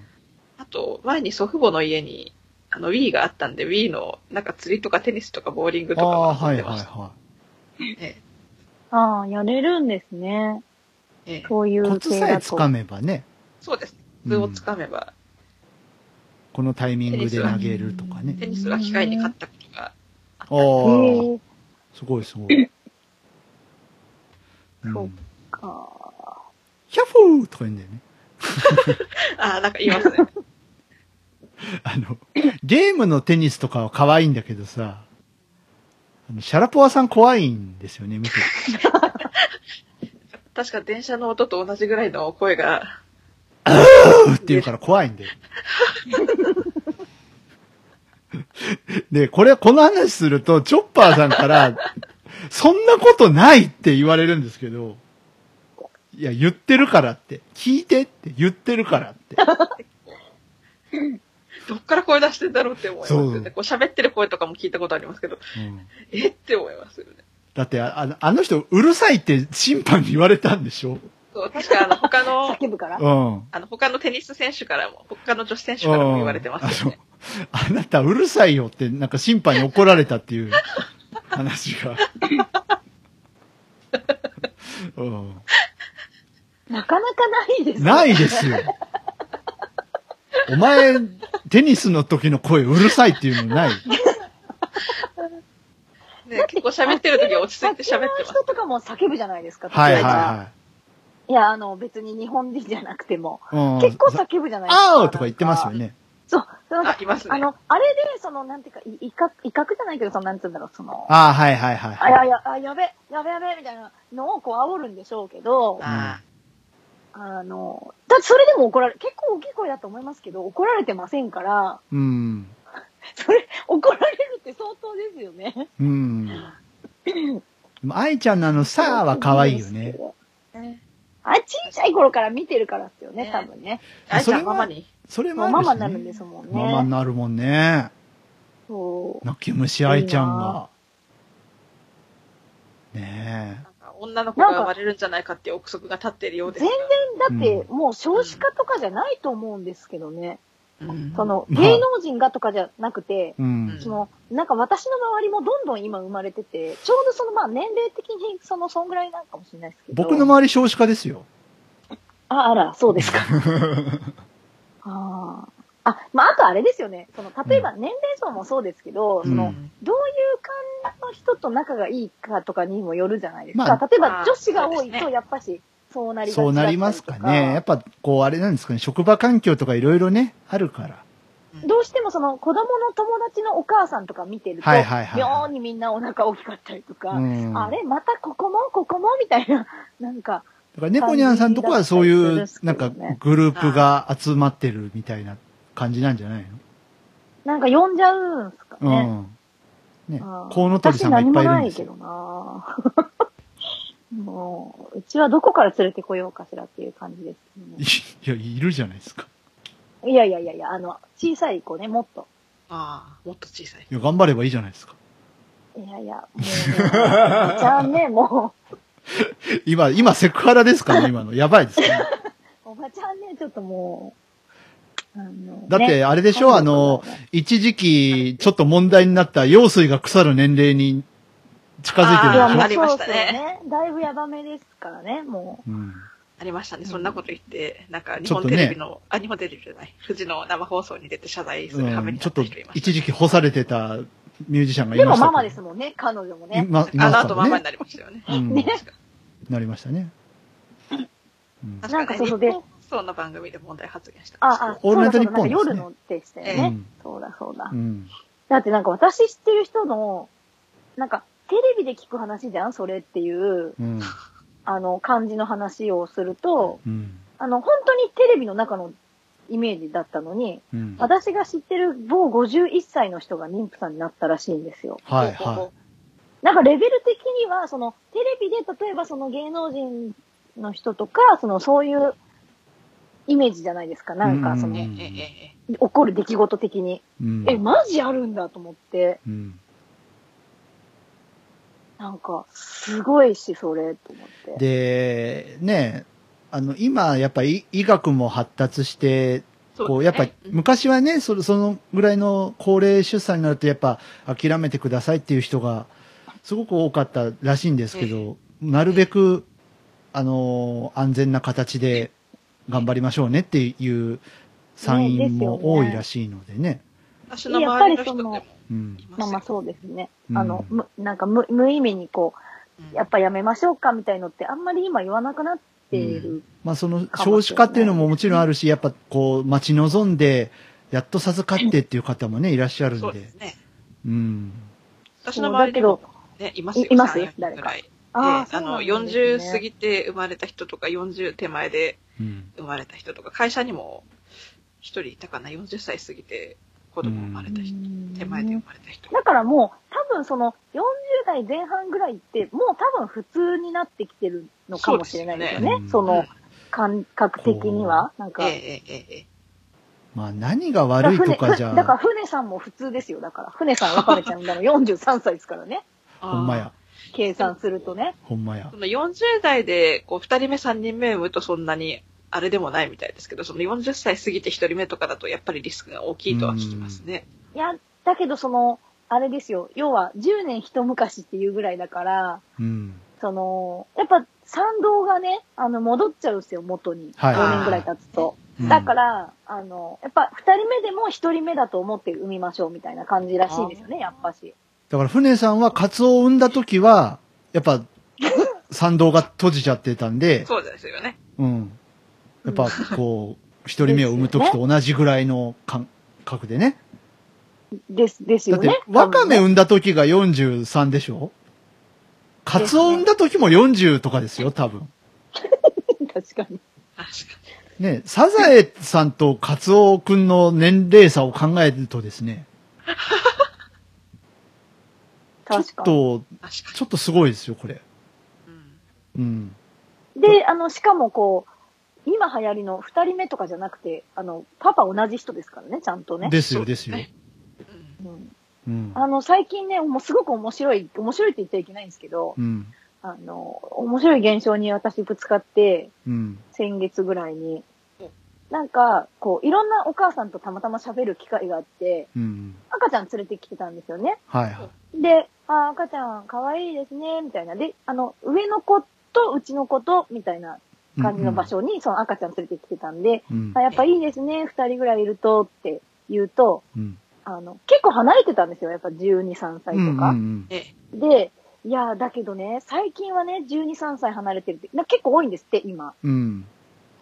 と、前に祖父母の家に、あの、Wii があったんで、Wii の、なんか釣りとかテニスとかボーリングとかああ、も遊はいんでました。はいはねああ、やれるんですね。ええそういい。コうツ系だと。さえつかめばね、そうです。図をつかめば、このタイミングで投げるとかね。テニスは機械に勝ったことがあったありあ、すごいすごい。うんそうか。ヒャフーとか言うんだよね。ああ、なんか言いますね。あの、ゲームのテニスとかは可愛いんだけどさ、あのシャラポワさん怖いんですよね、見てて。確か電車の音と同じぐらいの声が、うって言うから怖いんだよ。で、これ、この話すると、チョッパーさんから、そんなことないって言われるんですけど、いや、言ってるからって、聞いてって言ってるからって。どっから声出してんだろうって思いますよね。こう喋ってる声とかも聞いたことありますけど、うんえ？って思いますよね。だってあ、あのあの人、うるさいって審判に言われたんでしょ？そう、確かあの、他の、叫ぶからうん。あの、他のテニス選手からも、他の女子選手からも言われてますよね。あなたうるさいよって、なんか審判に怒られたっていう 話が。うん、なかなかないですね。ないですよ。お前、テニスの時の声うるさいっていうのない？ね結構喋ってる時は落ち着いて喋ってます。人とかも叫ぶじゃないですか。はいはいはいや、あの、別に日本人じゃなくても、うん結構叫ぶじゃないですか。あーとか言ってますよね。そう。なんかあ、いますね。あの、あれで、その、なんていうか、い威嚇、威嚇じゃないけど、その、なんていうんだろう、その、ああ、はいはいはい。あ、や、や、あ、やべ、やべやべ、みたいなのをこう煽るんでしょうけど、ああの、だってそれでも怒られ、結構大きい声だと思いますけど、怒られてませんから、うん。それ、怒られるって相当ですよね。うん。でも愛ちゃんのあの、さあは可愛いよね。あ。小さい頃から見てるからですよね、ね多分ね。あいちゃんそれはママに。それももうあるし、ね。ママになるんですもんね。ママになるもんね。そう。泣き虫愛ちゃんいいが。ねなんか女の子が生まれるんじゃないかっていう憶測が立ってるようです全が。然、だって、もう少子化とかじゃないと思うんですけどね。うんその、まあ芸能人がとかじゃなくて、え。うん。その、なんか私の周りもどんどん今生まれてて、ちょうどそのまあ年齢的にその、そんぐらいなんかもしれないですけど。僕の周り少子化ですよ。あ、あら、そうですか。あーあ、まあ、あとあれですよね。その、例えば年齢層もそうですけど、うんその、どういう感じの人と仲がいいかとかにもよるじゃないですか。まあ例えば女子が多いと、やっぱし、そうなりがちそうなりますかね。やっぱ、こう、あれなんですかね。職場環境とかいろいろね、あるから。どうしてもその子供の友達のお母さんとか見てると、はいはいはい妙にみんなお腹大きかったりとか、うん。あれまたここもここもみたいな、なんか、だから、猫ニャンさんとこはそういう、なんかグループが集まってるみたいな感じなんじゃないなんか呼んじゃうんすかのね。うん。ねコウノトリさんがいっぱいいるんですよ。私何もないけどな もう、うちはどこから連れてこようかしらっていう感じです、いや、いるじゃないですか。ね。いやいやいやいや、あの、小さい子ね、もっと。ああ、もっと小さい。いや、頑張ればいいじゃないですか。いやいや、もうね、ちゃんね、も 今、今、セクハラですかね、今の。やばいですね。う、おばちゃんね、ちょっともう、あのだって、ねあれでしょ、あの、一時期、ちょっと問題になった用水が腐る年齢に近づいてるでしょ？ありましたねね。だいぶヤバめですからね、もうん。ありましたね。そんなこと言って、なんか日本テレビの、あ、日本テレビじゃない。富士の生放送に出て謝罪する羽目うん、にちょっと。一時期干されてたミュージシャンがう。でもいましたけど。ママですもんね、彼女もね。まあの。後ママになりましたよね。うん確かなりましたね。うん確なんかそうでね、日本放送の番組で問題発言した。あ、あ、オールナイトニッそうだそうだ夜のでしたよえね。うんそうだそうだう。ん。だってなんか私知ってる人の、なんかテレビで聞く話じゃんそれっていう、うん。あの、感じの話をすると、うん。あの、本当にテレビの中のイメージだったのに、うん。私が知ってる某51歳の人が妊婦さんになったらしいんですよ。はい、はなんかレベル的には、その、テレビで例えばその芸能人の人とか、その、そういうイメージじゃないですか。なんか、その、起こる出来事的に。い。うん。え、マジあるんだと思って、うん。なんか、すごいし、それ、と思って。で、ね、あの、今、やっぱり医学も発達して、こう、やっぱ昔はね、そそのぐらいの高齢出産になると、やっぱ、諦めてくださいっていう人が、すごく多かったらしいんですけど、なるべく、あの、安全な形で頑張りましょうねっていう産院も多いらしいのでね。私の周りの人でもうん。いまあまあそうですね。うんあの、むなんか無無意味にこうんう、やっぱやめましょうかみたいのってあんまり今言わなくなっている。まあその少子化っていうのももちろんあるし、やっぱこう待ち望んで、やっと授かってっていう方もね、いらっしゃるんでそうです。ね。うん。私の周りにもそうね、いますよ。いいます3 4誰かああの、ね40過ぎて生まれた人とか、40手前でうん。生まれた人とか、会社にも一人いたかな、40歳過ぎて子供生まれた人、手前で生まれた人。だからもう、多分その、40代前半ぐらいって、もう多分普通になってきてるのかもしれないですよね。そその、感覚的には。なんか、ええええええまあ何が悪いとかじゃ、だから船さんも普通ですよ。だから、船さん別れちゃうんだの43歳ですからね。ほんまや。計算するとね。ほんまやそ。の40代で、こう、二人目、三人目産むとそんなに、あれでもないみたいですけど、その40歳過ぎて一人目とかだと、やっぱりリスクが大きいとは聞きますね。いや、だけどその、あれですよ。要は、10年一昔っていうぐらいだから、うん。その、やっぱ賛同がね、あの、戻っちゃうんですよ、元に。はい5年ぐらい経つと。うんだから、あの、やっぱ二人目でも一人目だと思って産みましょうみたいな感じらしいんですよね、やっぱし。だから船さんはカツオを産んだ時は、やっぱ、参道が閉じちゃってたんで、そうですよね。やっぱこう、一人目を産む時と同じぐらいの感覚でね。です、ですだってよね。、ワカメ多分ね産んだ時が43でしょ？カツオ産んだ時も40とかですよ、多分。確かに。確かね、サザエさんとカツオくんの年齢差を考えるとですね、ちょっ確かに。と、ちょっとすごいですよ、これ。に。うんうん。で、あの、しかもこう、今流行りの二人目とかじゃなくて、あの、パパ同じ人ですからね、ちゃんとね。ですよ、ですよ。ねうんうんうん。あの、最近ね、もうすごく面白い、面白いって言っちゃいけないんですけど、うん。あの、面白い現象に私ぶつかって、うん。先月ぐらいにうん。なんか、こう、いろんなお母さんとたまたま喋る機会があって、うん。赤ちゃん連れてきてたんですよね。はいはい。で、あー赤ちゃん可愛いですね、みたいな。で、あの、上の子とうちの子と、みたいな感じの場所に、その赤ちゃん連れてきてたんで、うん。あやっぱいいですね、二人ぐらいいるとって言うと、うん。あの、結構離れてたんですよ、やっぱ12、3歳うん。とか。で、いやー、だけどね、最近はね、12、3歳離れてるって、な結構多いんですって、今。うん。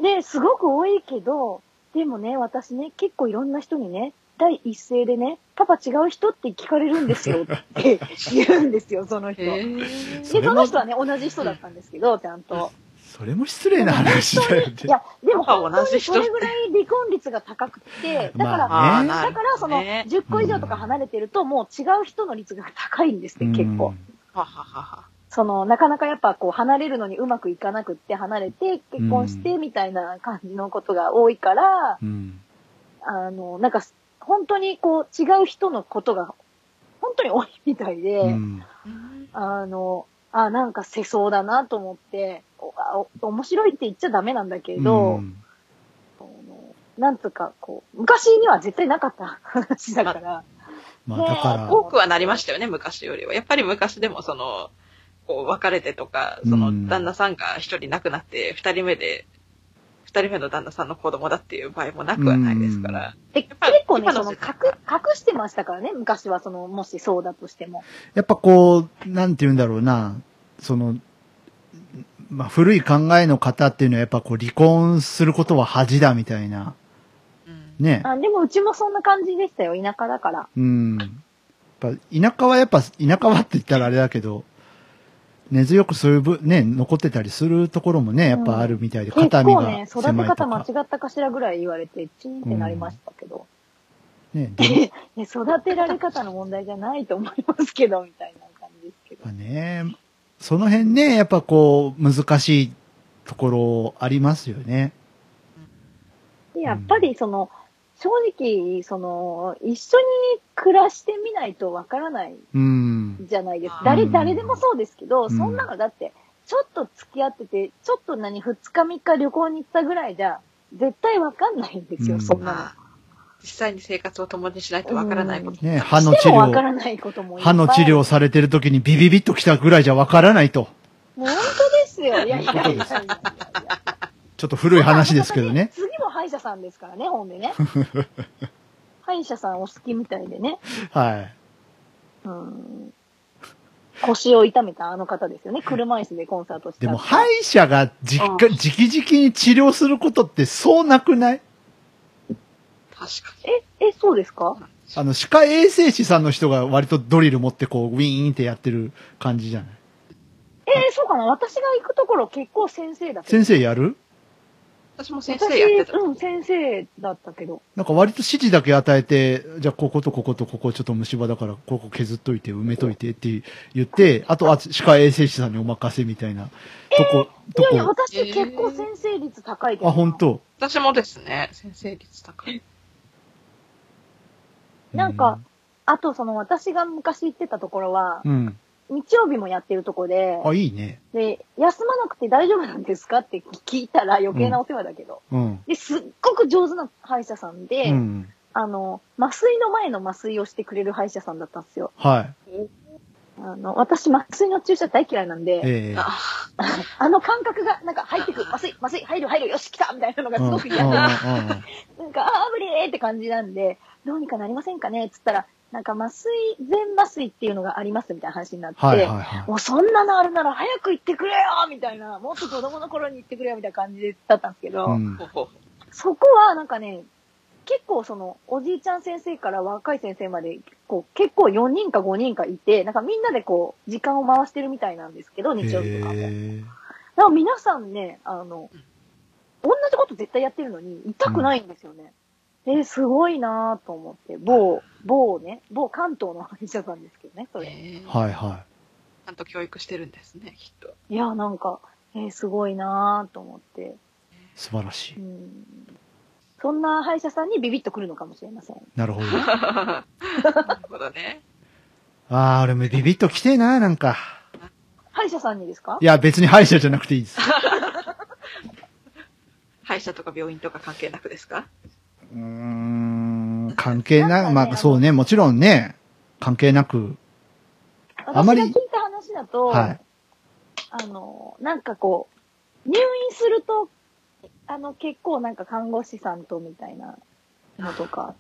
で、すごく多いけど、でもね、私ね、結構いろんな人にね、第一声でね、パパ違う人？って聞かれるんですよ って言うんですよ、その人。で、ええその人はね、同じ人だったんですけど、ちゃんと。それも失礼な話だよね。いや、でもそれぐらい離婚率が高くて、だから、まあねだからその、ね10個以上とか離れてると、もう違う人の率が高いんですって、結構。はははは。その、なかなかやっぱこう、離れるのにうまくいかなくって、離れて、結婚して、みたいな感じのことが多いから、うん。あの、なんか、本当にこう、違う人のことが、本当に多いみたいで、うん。うんあの、あ、なんか世相だなと思って、おあお面白いって言っちゃダメなんだけど、うんあのなんとかこう、昔には絶対なかった話だから、まあだから、多くはなりましたよね、昔よりは。やっぱり昔でもその、こう、別れてとか、そうんの、旦那さんが一人亡くなって、二人目で、二人目の旦那さんの子供だっていう場合もなくはないですから。で結構ね、その、隠、隠してましたからね、昔はその、もしそうだとしても。やっぱこう、なんて言うんだろうな、その、まあ古い考えの方っていうのはやっぱこう離婚することは恥だみたいな。うんね。あでもうちもそんな感じでしたよ、田舎だから。うん。やっぱ田舎はやっぱ、田舎はって言ったらあれだけど、根強くそういうぶ、ね、残ってたりするところもね、やっぱあるみたいで、結肩身が構ね、育て方間か違。ったかしらぐらい言われて、チンってなりましたけど。ね、でもやっね、育てられ方の問題じゃないと思いますけど、みたいな感じですけど。ぱね、その辺ね、やっぱこう、難しいところありますよね。でやっぱりその、正直、その、一緒に暮らしてみないとわからないうん。じゃないですか。うん誰、誰でもそうですけど、んそんなのだって、ちょっと付き合ってて、ちょっと何、二日三日旅行に行ったぐらいじゃ、絶対わかんないんですよ、うんそんなの。まあ、実際に生活を共にしないとわからないこと。ね、歯の治してもわか療、らないことも歯の治療されてる時にビビビッと来たぐらいじゃわからないと。もう本当ですよ。いやいやいやいやいやちょっと古い話ですけどね。次も歯医者さんですからね、ほんでね。歯医者さんお好きみたいでね。はい。うん腰を痛めたあの方ですよね。車椅子でコンサートした。でも、歯医者が実家、直々に治療することってそうなくない？確かえ、え、そうですか？あの、歯科衛生士さんの人が割とドリル持ってこう、ウィーンってやってる感じじゃない？えーそうかな私が行くところ結構先生だけど。先生やる？に。私も先生やってた。私うん、先生だったけど。なんか割と指示だけ与えて、じゃあこことこことここちょっと虫歯だから、ここ削っといて、埋めといてって言って、あとは歯科衛生士さんにお任せみたいな、とこ、といやいや、こ。私結構先生率高いけど。あ、本当？私もですね、先生率高い。なんか、あとその私が昔行ってたところは、うん。日曜日もやってるとこで、あ、いいね。で、休まなくて大丈夫なんですかって聞いたら余計なお世話だけど。うん。で、すっごく上手な歯医者さんで、うん。あの、麻酔の前の麻酔をしてくれる歯医者さんだったんですよ。はい。あの、私麻酔の注射大嫌いなんで、ええああの感覚が、なんか入ってく、麻酔、麻酔、入る入る、よし来たみたいなのがすうんごく嫌で、うんうんなんか、あー、無理ーって感じなんで、どうにかなりませんかねつったら、なんか麻酔、全麻酔っていうのがありますみたいな話になって、はいはいはい。もうそんなのあるなら早く行ってくれよみたいな、もっと子供の頃に行ってくれよみたいな感じだったんですけど、うんそこはなんかね、結構その、おじいちゃん先生から若い先生まで、こう、結構4人か5人かいて、なんかみんなでこう、時間を回してるみたいなんですけど、日曜日とかも。だかへら皆さんね、あの、同じこと絶対やってるのに、痛くないんですよね。えーすごいなぁと思って、某、某ね、某関東の歯医者さんですけどね、それ。えーーはいはちゃんと教育してるんですね、きっと。いや、なんか、えーすごいなぁと思って。い。素晴らしい。うん。そんな歯医者さんにビビッとくるのかもしれません。なるほど。なるほどね。あー、俺もビビッと来てえな、なんか。歯医者さんにですか？いや、別に歯医者じゃなくていいです。歯医者とか病院とか関係なくですか？うーん、関係な、まあそうね、もちろんね、関係なく、あまり聞いた話だと、はいあの、なんかこう、入院すると、あの、結構なんか看護師さんとみたいなのとか、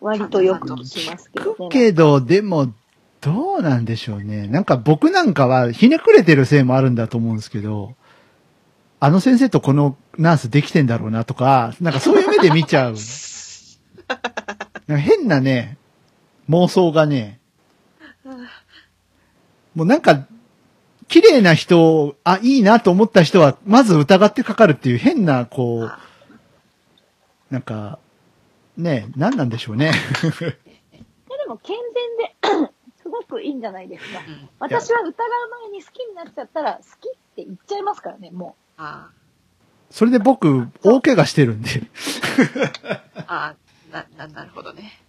割とよく聞きますけどね。けど、でも、どうなんでしょうね。なんか僕なんかはひねくれてるせいもあるんだと思うんですけど、あの先生とこのナースできてんだろうなとか、なんかそういう目で見ちゃう。な変なね、妄想がね、もうなんか、綺麗な人を、あ、いいなと思った人は、まず疑ってかかるっていう変な、こう、なんか、ね、何なんでしょうね。いやでも健全で、すごくいいんじゃないですか。うん。私は疑う前に好きになっちゃったら、好きって言っちゃいますからね、もあそれで僕、大怪我してるんで、あ、ああ、な、な、なるほどね。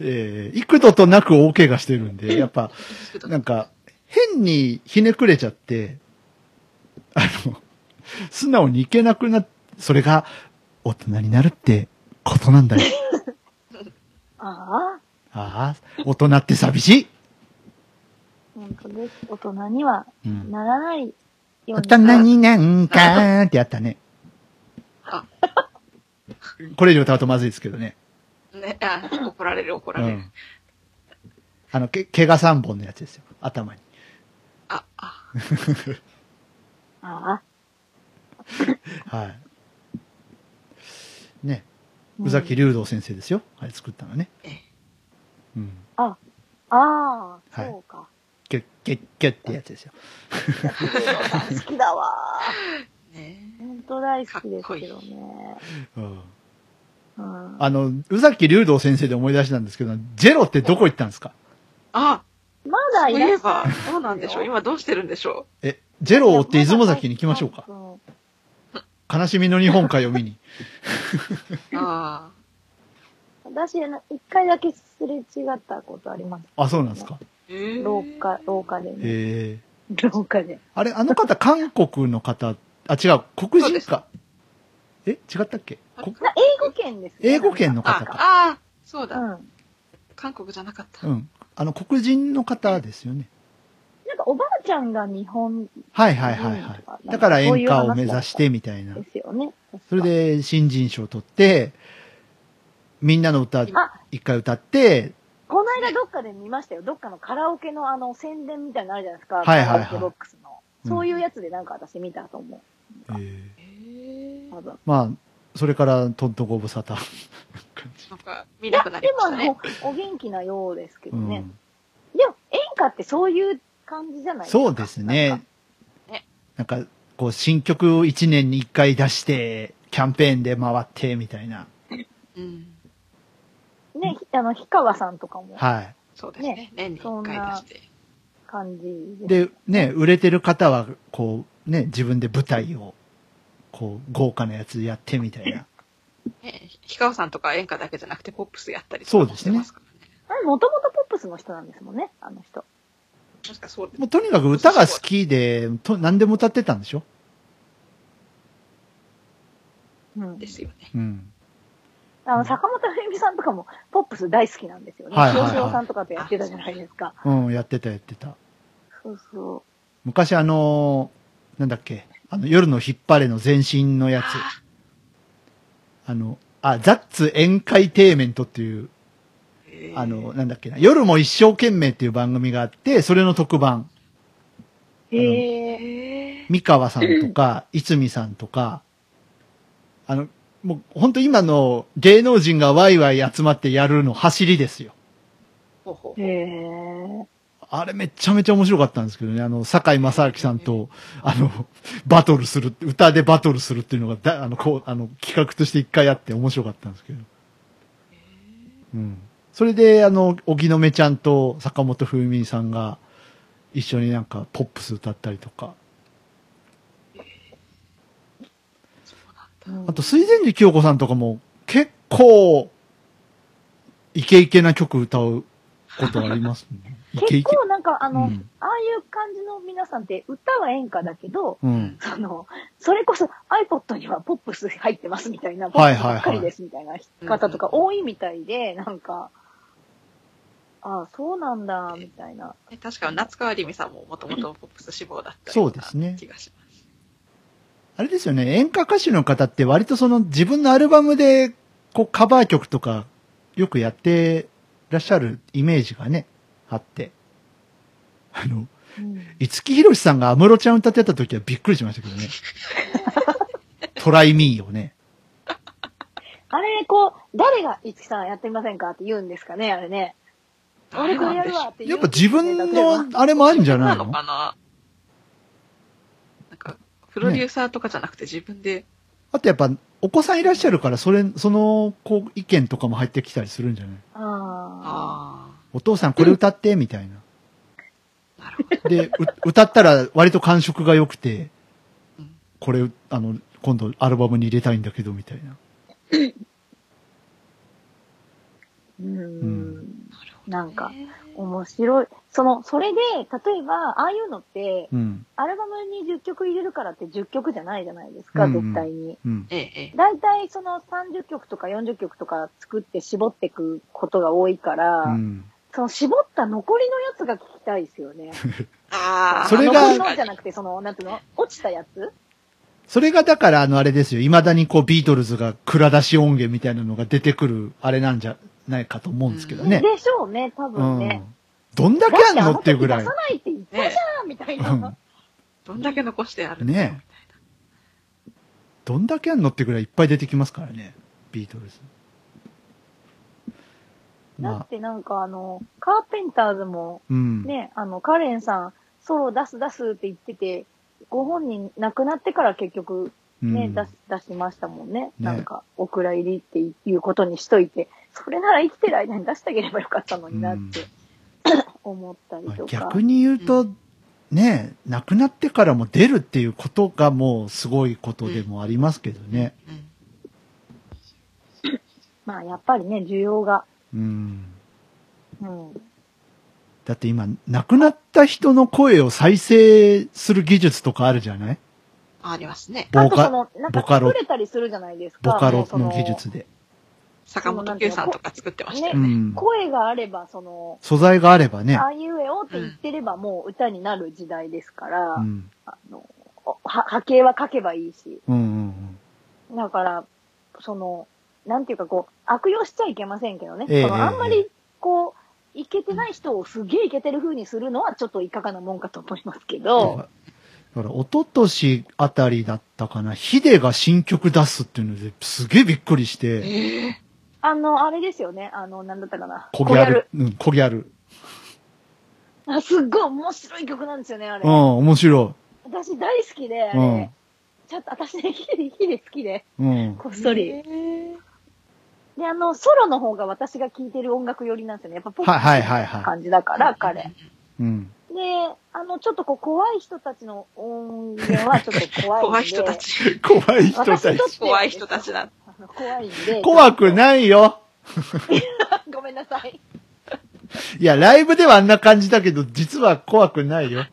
えー、幾度となく大怪我してるんで、やっぱ、なんか、変にひねくれちゃって、あの、素直にいけなくなっ、それが、大人になるって、ことなんだよ。う。ああ、ああ、大人って寂しい。本当です。大人にはうん。ならない。大人になんかってやったね。あ、これ以上歌うとまずいですけどね。ね、あ、怒られる怒うられる。ん。あの、け、毛が3本のやつですよ。頭に。あ、あ、ああ。はい。ね。うん宇崎竜道先生ですよ。はい、作ったのね。ええ。うん。ああ、はいそうか。キュッキュッキュッってやつですよ。好きだわ。ね本当大好きですけどね。うん。うん、あの、宇崎竜道先生で思い出したんですけど、ジェロってどこ行ったんですか？あ、まだそういえいらっしゃばる。、どうなんでしょう今どうしてるんでしょえ、ジェロを追って出雲崎に行きましょうか。うん悲しみの日本海を見に。うあ私、あの一回だけすれ違ったことあります。あ、そうなんですか。廊下、廊下でね。ええ廊下で。あれ、あの方、韓国の方、あ、違う、黒人か。え違ったっけ？こな英語圏ですね。英語圏のあ方、か。あ、そうだ。うん。韓国じゃなかった。うん。あの、黒人の方ですよね。なんかおばあちゃんが日本はいはいはいはい。だから演歌を目指してみたいなで。すよね。それで新人賞を取って、みんなの歌あ、一回歌って、間どっかで見ましたよ。どっかのカラオケのあの宣伝みたいなのあるじゃないですか。はいはいはいカラオケボックスの。うんそういうやつでなんか私見たと思う。えーええ多分。まあ、それからトントご無沙汰。感 じなんか、見なくなりでもあましたねの。、お元気なようですけどね。うん、でも演歌ってそういう感じじゃないですか。そうですねなんか。なんか、こう、新曲を1年に1回出して、キャンペーンで回って、みたいな。うん。ね、ひ あの、氷川さんとかもはそうですね。年に一回出して。感じい。で。で、ね、売れてる方は、こう、ね、自分で舞台を、こう、豪華なやつやってみたいな。ね、氷川さんとか演歌だけじゃなくてポップスやったりとかもそうですねしてますからね。あれ、もともとポップスの人なんですもんね、あの人。確かそうです。もうとにかく歌が好きで、と何でも歌ってたんでしょ？うんで。すよね。うん。あの、坂本冬美さんとかも、ポップス大好きなんですよね。はいはいはい清志郎さんとかとやってたじゃないですか。うん、やってたやってた。そうそ昔あのーなんだっけ、あの、夜の引っ張れの前身のやつ。あの、あ、ザッツ宴会テーメントっていう、あの、なんだっけな、夜も一生懸命っていう番組があって、それの特番。へえ。三河さんとか、いつみさんとか、あの、もう本当今の芸能人がワイワイ集まってやるの走りですよ。ほうほうへえ。あれめっちゃめちゃ面白かったんですけどね、あの、坂井正明さんと、あの、バトルする、歌でバトルするっていうのが、だあの、こう、あの、企画として一回あって面白かったんですけど。うん。それで、あの、荻野目ちゃんと坂本冬美さんが、一緒になんか、ポップス歌ったりとか。あと、水前寺清子さんとかも、結構、イケイケな曲歌うことありますね。イケイケ。結構なんかあの、うんああいう感じの皆さんって歌は演歌だけど、うん。その、それこそ iPod にはポップス入ってますみたいな、ポはいはいはいップスばっかりですみたいな方とか多いみたいで、なんか、ああ、そうなんだ、みたいな。え確か夏川りみさんももともとポップス志望だったそうですね気がします。あれですよね、演歌歌手の方って割とその自分のアルバムで、こうカバー曲とかよくやってらっしゃるイメージがね、あって。あの、うん五木ひろしさんが安室ちゃん歌ってた時はびっくりしましたけどね。トライミーをね。あれ、こう、誰が五木さんやってみませんかって言うんですかね、あれね。俺これやるわって言やうっぱ自分のあれもあるんじゃないなののかなプロデューサーとかじゃなくて自分で、あとやっぱ、お子さんいらっしゃるから、それ、その、こう、意見とかも入ってきたりするんじゃない？ああお父さんこれ歌って、みたいな。あ、なるほど。で、う歌ったら割と感触が良くてうん、これ、あの、今度アルバムに入れたいんだけど、みたいな。ーうん。んなんか、面白い。その、それで、例えば、ああいうのって、うん。アルバムに10曲入れるからって10曲じゃないじゃないですか、うんうん絶対に。うん。ええ、ええ。だいたいその30曲とか40曲とか作って絞っていくことが多いから、うん。その絞った残りのやつが聞きたいですよね。ああ、それが残りのじゃなくて、その、なんていうの？落ちたやつ？それがだから、あの、あれですよ。未だにこう、ビートルズが蔵出し音源みたいなのが出てくる、あれなんじゃないかと思うんですけどね。でしょうね、多うん分ね。。どんだけあんのっていうぐらい出さないって言ったじゃん、みたいな。うんどんだけ残してあるねどんだけあんのってぐらいいっぱい出てきますからね。ビートルズ。まあ、だってなんかあの、カーペンターズもうん。ね、あの、カレンさん、ソロ出す出すって言ってて、ご本人亡くなってから結局ね、うん出し、出しましたもんね。ねなんか、お蔵入りっていうことにしといて、それなら生きてる間に出してあげればよかったのになって、思ったりまあとか。逆に言うと、ね、亡くなってからも出るっていうことがもうすごいことでもありますけどね。うん。まあ、やっぱりね、需要が。うん。うん。だって今、亡くなった人の声を再生する技術とかあるじゃない？ありますね。ボカあとその、なんかボカロ作れたりするじゃないですか。ボカロの技術で。坂本九さんとか作ってましたようね。ん。声があれば、その、素材があればね。ああいうえおって言ってればもう歌になる時代ですから、うん。あの、は波形は書けばいいし。うんうんうん。だから、その、なんていうかこう、悪用しちゃいけませんけどね。ええそのあんまええり、こう、いけてない人をすげえいけてる風にするのはちょっといかがなもんかと思いますけど、だから、一昨年あたりだったかな、ヒデが新曲出すっていうのですげえびっくりして、ええあの、あれですよね。あの、なんだったかな。コギャル。うん、コギャル。あすっごい面白い曲なんですよね、あれ。うん、面白私大好きで、あれ。うんちょっと私ね、ヒデ、ヒデ好きで、い。うん。こっそり。ええで、あの、ソロの方が私が聴いてる音楽寄りなんですよね。やっぱポップはいはいはいはい感じだから、彼。うん。で、あの、ちょっとこう、怖い人たちの音源はちょっと怖い。怖い人た。ち。怖い人たち 怖い人たちだ。怖いんで。怖くないよ。ごめんなさい。いや、ライブではあんな感じだけど、実は怖くないよ。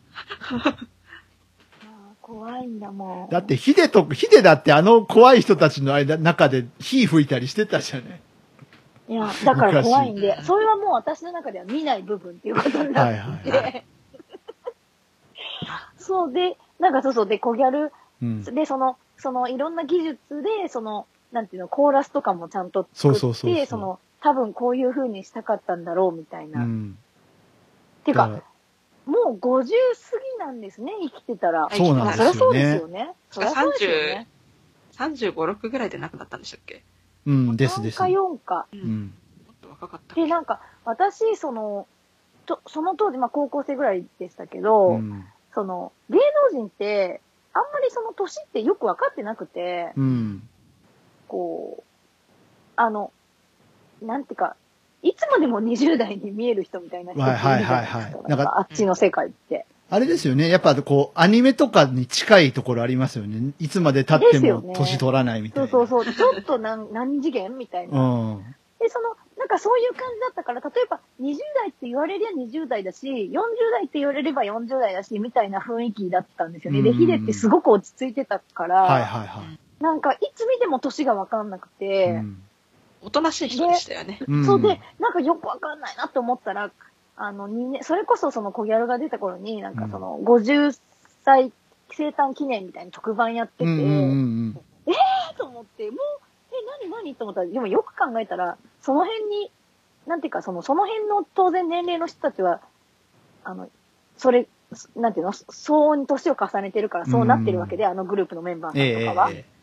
怖いんだもん。だって、ヒデと、ヒデだってあの怖い人たちの間、中で火吹いたりしてたじゃない。いや、だから怖いんで、昔それはもう私の中では見ない部分っていうことになって、はいはいはそうで、なんかそうそう、で、コギャル、うん。で、その、その、いろんな技術で、その、なんていうの、コーラスとかもちゃんと作って、そうそうそうその、多分こういう風にしたかったんだろうみたいな。っうん。ていうか、もう50過ぎなんですね、生きてたら。そうなんですよねまあそりゃそうですよね。そりゃそうですよね。35、6ぐらいで亡くなったんでしたっけ？うん、ですです。3か4か。う。うんん。もっと若かったっで、けなんか、私、その、とその当時、まあ高校生ぐらいでしたけど、うん。その、芸能人って、あんまりその年ってよくわかってなくて、うん。こう、あの、なんていうか、いつまでも20代に見える人みたいな人っているじゃないですか。はいはいはいはいなんかあっちの世界って。あれですよね。やっぱこう、アニメとかに近いところありますよね。いつまで経っても年取らないみたいな。そうそうそう。ちょっと何、何次元みたいな。うん。で、その、なんかそういう感じだったから、例えば20代って言われりゃ20代だし、40代って言われれば40代だし、みたいな雰囲気だったんですよね。で、うんヒデってすごく落ち着いてたから、はいはいはい。なんかいつ見ても年がわかんなくて、うんおとなしい人でしたよね。うんそうで、なんかよくわかんないなって思ったら、あの、二年、それこそその小ギャルが出た頃に、なんかその、50歳生誕記念みたいな特番やってて、うんうんうんえーと思って、もう、え、何何と思ったら、でもよく考えたら、その辺に、なんていうか、その、その辺の当然年齢の人たちは、あの、それ、なんていうの、相応に年を重ねてるからそうなってるわけで、あのグループのメンバうん。ええーさんとかは。ええ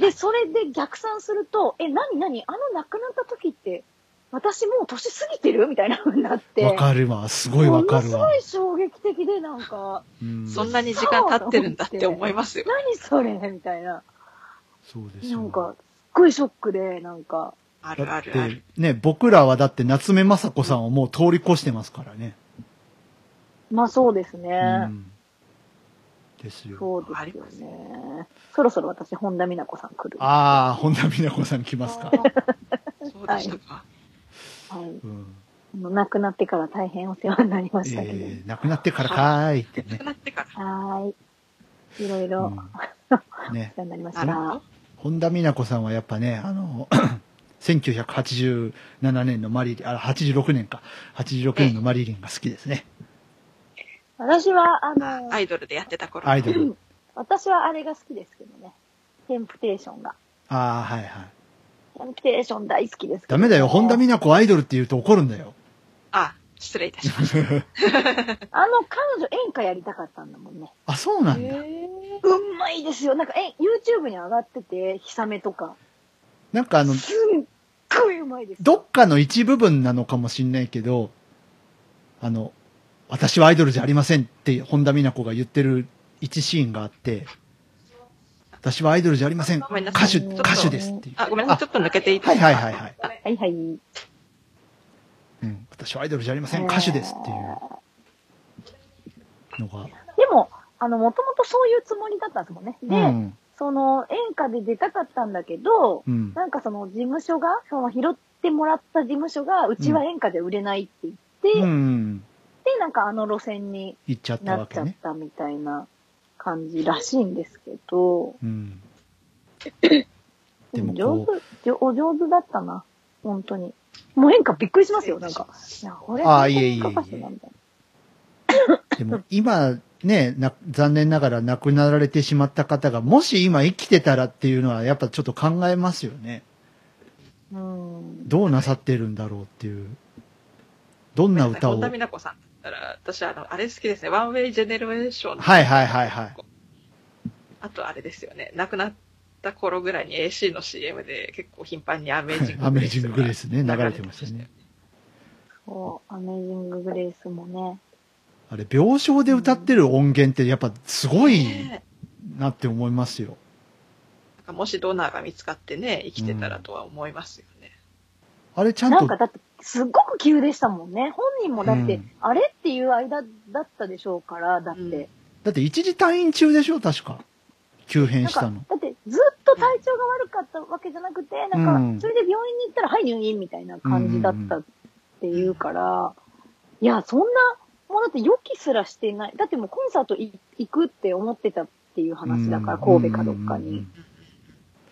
で。それで逆算すると、え、なになにあの亡くなった時って、私もう年過ぎてる？みたいな風になって。わかるわ。すごいわかるわもの。すごい衝撃的で、なんか、うんそんなに時間経ってるんだって思いますよ。何それ？みたいな。そうですよなんか、すっごいショックで、なんか、あるだっあるあるて。、ね、僕らはだって夏目雅子さんをもう通り越してますからね。まあそうですうね。ん。ですよ。そうですよね。そろそろ私、本田美奈子さん来る。はああ、本田美奈子さん来ますか。そうでしたか。い。うん。あの亡くなってから大変お世話になりましたけど。えー、亡くなってからかーいってね亡く。なってから。はーい。いろいろ、うんねお世話になりました。本田美奈子さんはやっぱね、あの、1987年のマリリン、あ、86年か。86年のマリリンが好きですね。私は、あの、アイドルでやってた頃。アイドル。私はあれが好きですけどね。テンプテーションが。ああ、はいはい。テンプテーション大好きですけどダメだよ。本田美奈子アイドルって言うと怒るんだよ。あ、失礼いたしました。あの、彼女演歌やりたかったんだもんね。あ、そうなんだ。うんまいですよ。なんか、え、YouTube に上がってて、ヒサメとか。なんかあの、すっごいうまいですよ。どっかの一部分なのかもしんないけど、あの、私はアイドルじゃありませんって本田美奈子が言ってる一シーンがあって、私はアイドルじゃありません。歌手、歌手ですっていう。あ、ごめんなさい。ちょっと抜けていいですはいかはいはいはい。はいはい。うん。私はアイドルじゃありません。歌手ですっていうのが。でも、あの、もともとそういうつもりだったんですもんね。で、うん。その、演歌で出たかったんだけど、うん。なんかその事務所が、その拾ってもらった事務所が、うちは演歌で売れないって言って、うん。で、なんかあの路線に行っちゃったなっちゃっ。たみたいな感じらしいんですけど、うん。ででもも上こ手、じょお上手だったな。本当に。もう演歌びっくりしますよ、なんか。いや、これ、あーいえいえいえ本当に歌手なんだでも今ねな、残念ながら亡くなられてしまった方が、もし今生きてたらっていうのはやっぱちょっと考えますよね。うん。どうなさってるんだろうっていう。どんな歌を。本田はい美奈子さんだったら、私あの、あれ好きですね。ワンウェイジェネレーション。はいはいはい。あとあれですよね。亡くなった頃ぐらいに AC の CM で結構頻繁にアメージングアメージンググレースね、流れてましたね。。そう、アメージング・グレースもね。あれ、病床で歌ってる音源ってやっぱすごいねなって思いますよ。なんかもしドナーが見つかってね、生きてたらとは思いますよね。あれちゃんとなんか、だって、すっごく急でしたもんね。本人もだって、うんあれっていう間だったでしょうから、だって。うんだって一時退院中でしょ？確か。急変なんかしたの。、だってずっと体調が悪かったわけじゃなくて、なんか、うんそれで病院に行ったら、はい、入院みたいな感じだったっていうから、いや、そんな、もうだって予期すらしてない。だってもうコンサートい行くって思ってたっていう話だから、神戸かどっかにうんうん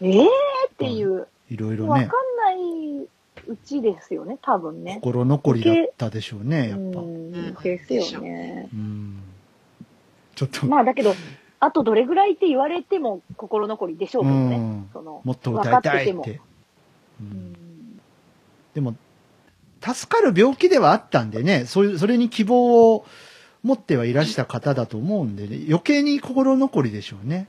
うん。ええーっていう、いろいろねわかん、ないうちですよね、多分ね。心残りだったでしょうね、やっぱ。うん、ですよね。うん。ちょっと、まあだけど、あとどれぐらいって言われても心残りでしょうけどね。うんそのもっと歌いたいって。てううんんでも、助かる病気ではあったんでね、そういう、それに希望を持ってはいらした方だと思うんでね、余計に心残りでしょうね。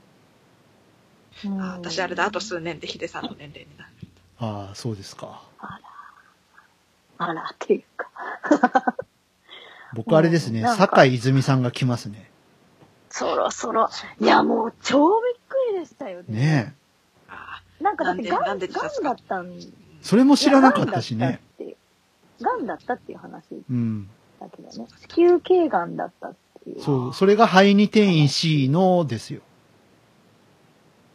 うんあ私あれだ、あと数年でヒデさんの年齢になる。ああ、そうですか。あら、っていうか。僕あれですね、うんなんか坂井泉さんが来ますね。そろそろ。いや、もう超びっくりでしたよね。ねあなんかだってガン、だったん。え。それも知らなかったしね。ガンだったっていう話うん。だけどね。子宮頸がんだったっていう。そう、それが肺に転移しのですよ。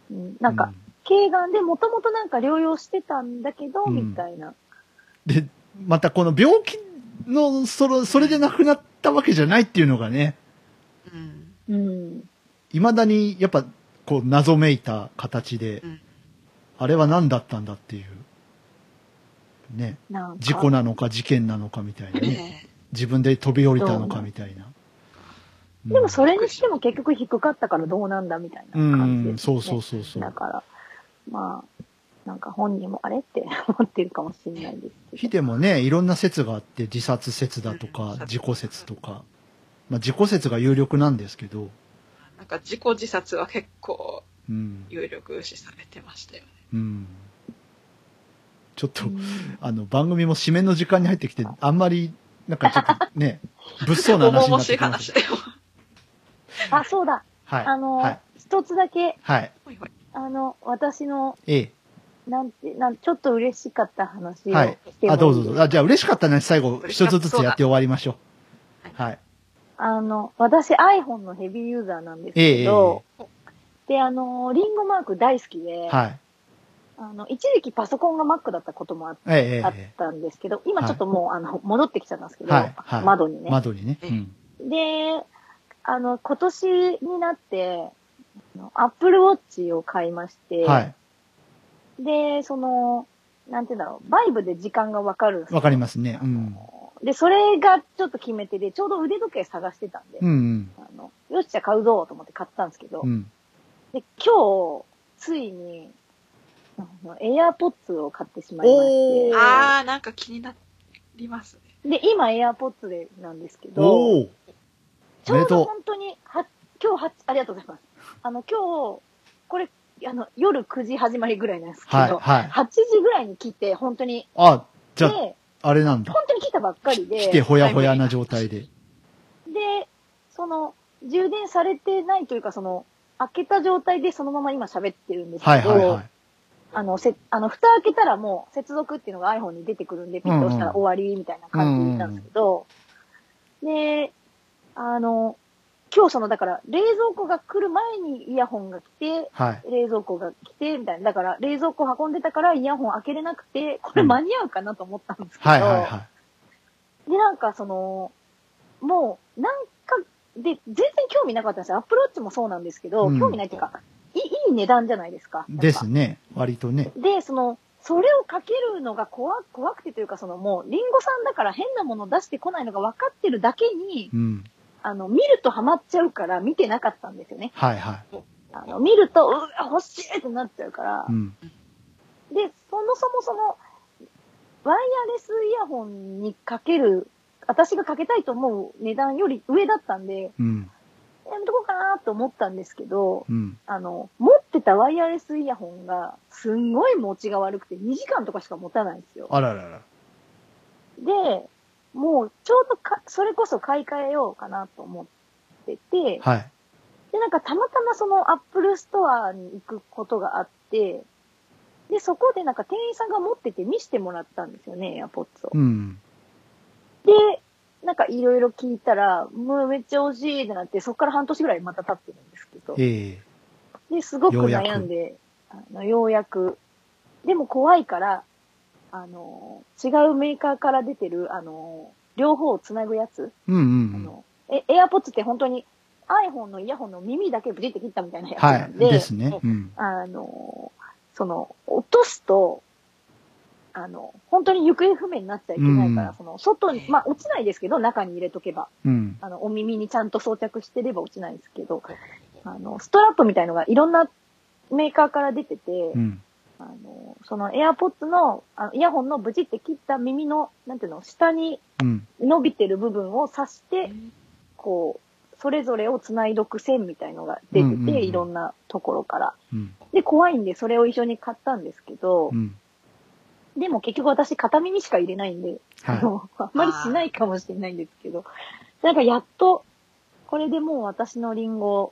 うんなんか、うん頸がんでもともとなんか療養してたんだけど、うんみたいな。で、またこの病気の、それ、それで亡くなったわけじゃないっていうのがね、うん。うん。未だにやっぱ、こう、謎めいた形で、うんあれは何だったんだっていう。ね。なんか。事故なのか事件なのかみたいなね。ね自分で飛び降りたのかみたいな。うんでもそれにしても結局低かったからどうなんだみたいな感じです、ね。うんそうそうそうそうだから、まあ、なんか本人もあれって 思ってるかもしれないですけヒど。デもね、いろんな説があって、自殺説だとかう、ん自己説とか。まあ、自己説が有力なんですけど、なんか自己自殺は結構うん。有力視されてましたよね。うん。ちょっと、うんあの、番組も締めの時間に入ってきて、あんまり、なんかちょっとね、物騒な話になってきまし話だよ。あ、そうだ。た。はい。あの、はい。一つだけ、はい。あの、私の、ええ。なんて、なんちょっと嬉しかった話をはいしてもいいあ、どうぞどうぞ。あ、じゃあ嬉しかったね。最後、一つずつやって終わりましょう。はい。あの、私 iPhone のヘビーユーザーなんですけど、で、あの、リンゴマーク大好きで、はい。あの、一時期パソコンが Mac だったこともあっええええあっえたんですけど、今ちょっともう、あの、戻ってきちゃったんですけど、はいはいえ。窓にね。窓にね。えうん。で、あの、今年になって、あの Apple Watch を買いまして、はい。で、その、なんて言うんだろう、バイブで時間がわかるんですよわかりますね。うん。で、それがちょっと決め手で、ちょうど腕時計探してたんで、うんうん。あのよし、じゃあ買うぞと思って買ったんですけど、うん。で、今日、ついに、エアポッツを買ってしまいましあー、なんか気になりますね。て、で、今エアポッツでなんですけど、ちょうど本当に、は、今日は、ありがとうございます。あの、今日、これ、あの、夜9時始まりぐらいなんですけど、はい、はい。8時ぐらいに来て、本当に、あ、じゃあ、で、あれなんだ。本当に来たばっかりで、来てほやほやな状態で。で、その、充電されてないというか、その、開けた状態でそのまま今喋ってるんですけど、はいはいはい。あの、せ、あの、蓋開けたらもう接続っていうのが iPhone に出てくるんで、ピッと押したら終わりみたいな感じなんですけど、で、あの、今日その、だから、冷蔵庫が来る前にイヤホンが来て、はい。冷蔵庫が来て、みたいな。だから、冷蔵庫運んでたからイヤホン開けれなくて、これ間に合うかなと思ったんですけど、はいはいはい。で、なんかその、もう、なんか、で、全然興味なかったんですよ。アップローチもそうなんですけど、うん興味ないっていうか、いいいい値段じゃないですか。ですね。割とね。で、その、それをかけるのが怖怖くてというか、そのもう、リンゴさんだから変なもの出してこないのが分かってるだけに、うん。あの、見るとハマっちゃうから見てなかったんですよね。はいはい。あの、見ると、うわ、欲しいってなっちゃうからう。ん。で、そもそもその、ワイヤレスイヤホンにかける、私がかけたいと思う値段より上だったんで、うん。やめとこうかなと思ったんですけど、うん。あの、持ってたワイヤレスイヤホンが、すんごい持ちが悪くて、2時間とかしか持たないんですよ。あららら。で、もう、ちょうどか、それこそ買い替えようかなと思ってて、はい。で、なんかたまたまその Apple Store に行くことがあって、で、そこでなんか店員さんが持ってて見せてもらったんですよね、エアポッツを。うん。で、なんかいろいろ聞いたら、もうめっちゃ欲しいってなって、そこから半年ぐらいまた経ってるんですけど。ええで、すごくようやく悩んで、あの、ようやく。でも怖いから、あの、違うメーカーから出てる、あの、両方をつなぐやつ。うんうんうん。あの、え、エアポッツって本当に iPhone のイヤホンの耳だけブチって切ったみたいなやつはい。なんで、ですね。うん。あの、その、落とすと、あの、本当に行方不明になっちゃいけないから、うんその、外に、まあ、落ちないですけど、中に入れとけば、うん。あの、お耳にちゃんと装着してれば落ちないですけど、あの、ストラップみたいのがいろんなメーカーから出てて、うん。あの、その AirPods の、あのイヤホンのブチって切った耳の、なんていうの、下にうん。伸びてる部分を刺して、こう、それぞれを繋いどく線みたいのが出てて、うんうんうんいろんなところから。うん。で、怖いんで、それを一緒に買ったんですけど、うん。でも結局私片耳しか入れないんで、あはの、あんまりしないかもしれないんですけど、なんかやっと、これでもう私のリンゴ、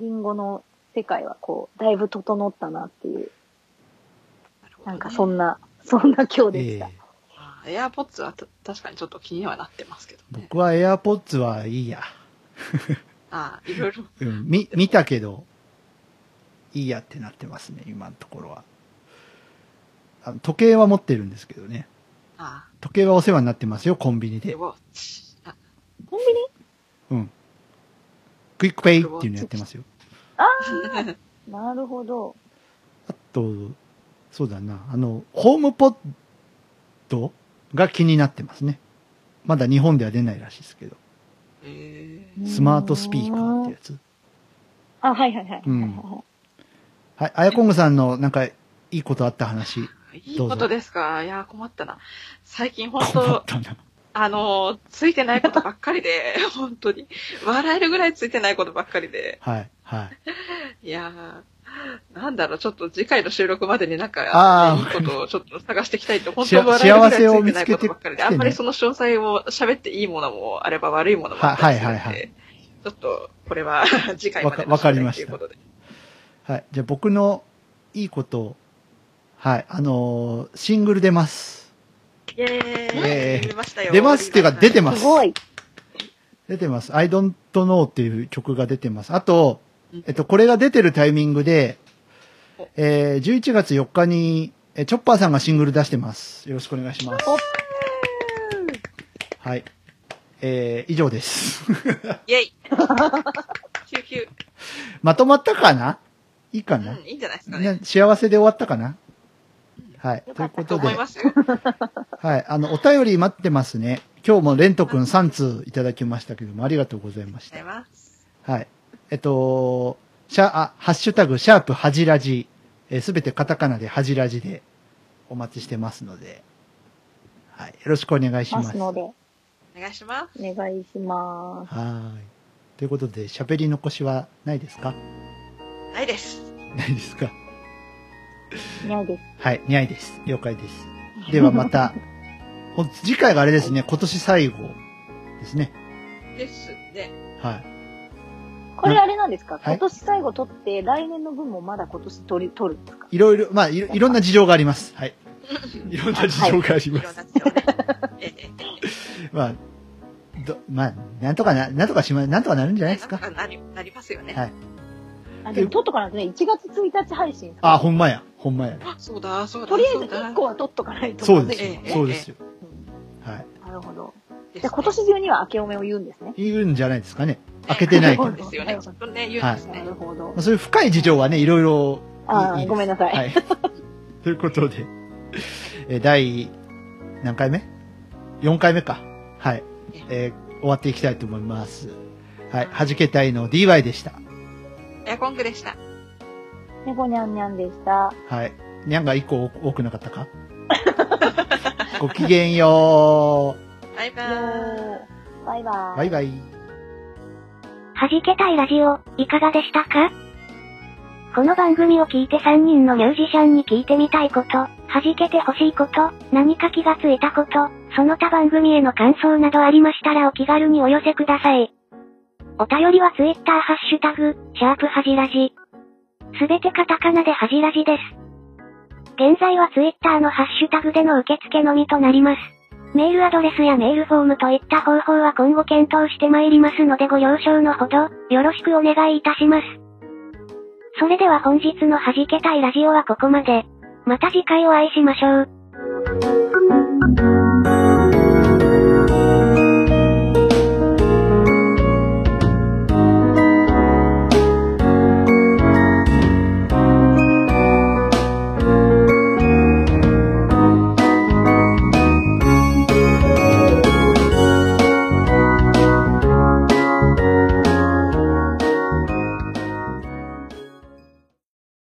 リンゴの世界はこう、だいぶ整ったなっていう、なんかそんな、そんな今日い。でした。ええエアポッツはた確かにちょっと気にはなってますけどね。僕は AirPods はいいや。ああ、いろいろ。うん。み、見たけど、いいやってなってますね、今のところは。あの時計は持ってるんですけどね。あ時計はお世話になってますよ、コンビニあ、でウォッチ。あコンビニ？うん。 QUICPay っていうのやってますよ。なるほど。あと、そうだな、あの、 HomePod が気になってますね。まだ日本では出ないらしいですけど。えスマートスピーカーってやつ。あ、はいはいはい。うんはいあやこんぐさんのなんかいいことあった話。えいいことですか？いや、困ったな。最近本困っ当たな。あの、ついてないことばっかりで、本当に。笑えるぐらいついてないことばっかりで。はい、はい。いやー、なんだろう、ちょっと次回の収録までになんか、いいことをちょっと探していきたいと、本しあ当笑えるぐらいつ幸せをいてないことばっかりで、見つけてきてねあんまりその詳細を喋っていいものもあれば悪いものもあったりするんで、はいはいはいはいちょっと、これは次回までのわかりましたということで。はい。じゃあ僕のいいこと、はい、あのーシングル出ます。イェーイ出ましたよ。出ますっていうか出てますすごい。出てます。I don't know っていう曲が出てます。あとうん、えっと、これが出てるタイミングで、えー、11月4日に、えチョッパーさんがシングル出してます。よろしくお願いします。はい。えー、以上です。イェイ キューキュー。まとまったかな？いいかな、うん、いいんじゃないですかね。ね幸せで終わったかな？はい。ということでと思い、ますよ。はい。あの、お便り待ってますね。今日もレントくん3通いただきましたけども、ありがとうございましたあり。がとうございます。はい。えっと、シャ、あ、ハッシュタグ、シャープはじらじ、えすべてカタカナではじらじでお待ちしてますので、はい。よろしくお願いしま。ますすので、お願いします。お願いしまはい。ということで、喋り残しはないですか？ないです。ないですか？す。ないです。はい。にゃいです。了解です。ではまた、ほん次回があれですね、今年最後ですね。ですね。はい。これあれなんですか、はい今年最後取って、来年の分もまだ今年取り、取るんですか？いろいろ、まあいろ、いろんな事情があります。はい。いろんな事情がありいます。まあ、ど、まあ、なんとかな、なんとかしま、なんとかなるんじゃえないですか？なり、なりますよね。はいあ、でも取っとかないとね、1月1日配信。あ、ほんまや。ほんまや。あ、そうだ、そうだ。とりあえずそうだ1個は取っとかないとそうですよそうですよ。うんはい。なるほど。じゃあ今年中には明けおめを言うんですね。言うんじゃないですかね。開けてないから。そうですよね。ちょっとね、言うんですねな。るほどまあ。そういう深い事情はね、いろいろあごめんなさいはい。ということで、えー第、何回目 ?4 回目か。はい。えー終わっていきたいと思います。はい。はじけたいの DY でした。エアコングでした。猫にゃんにゃんでした。はい。にゃんが1個多くなかったか？ごきげんよバイバよーイ。ーバイバう。イ。バイバイ。はじけたいラジオ、いかがでしたか？この番組を聞いて3人のミュージシャンに聞いてみたいこと、はじけてほしいこと、何か気がついたこと、その他番組への感想などありましたらお気軽にお寄せください。お便りは Twitter ハッシュタグ、シャープはじらじ。すべてカタカナではじらじです。現在は Twitter のハッシュタグでの受付のみとなります。メールアドレスやメールフォームといった方法は今後検討してまいりますのでご了承のほど、よろしくお願いいたします。それでは本日の弾けたいラジオはここまで。また次回お会いしましょう。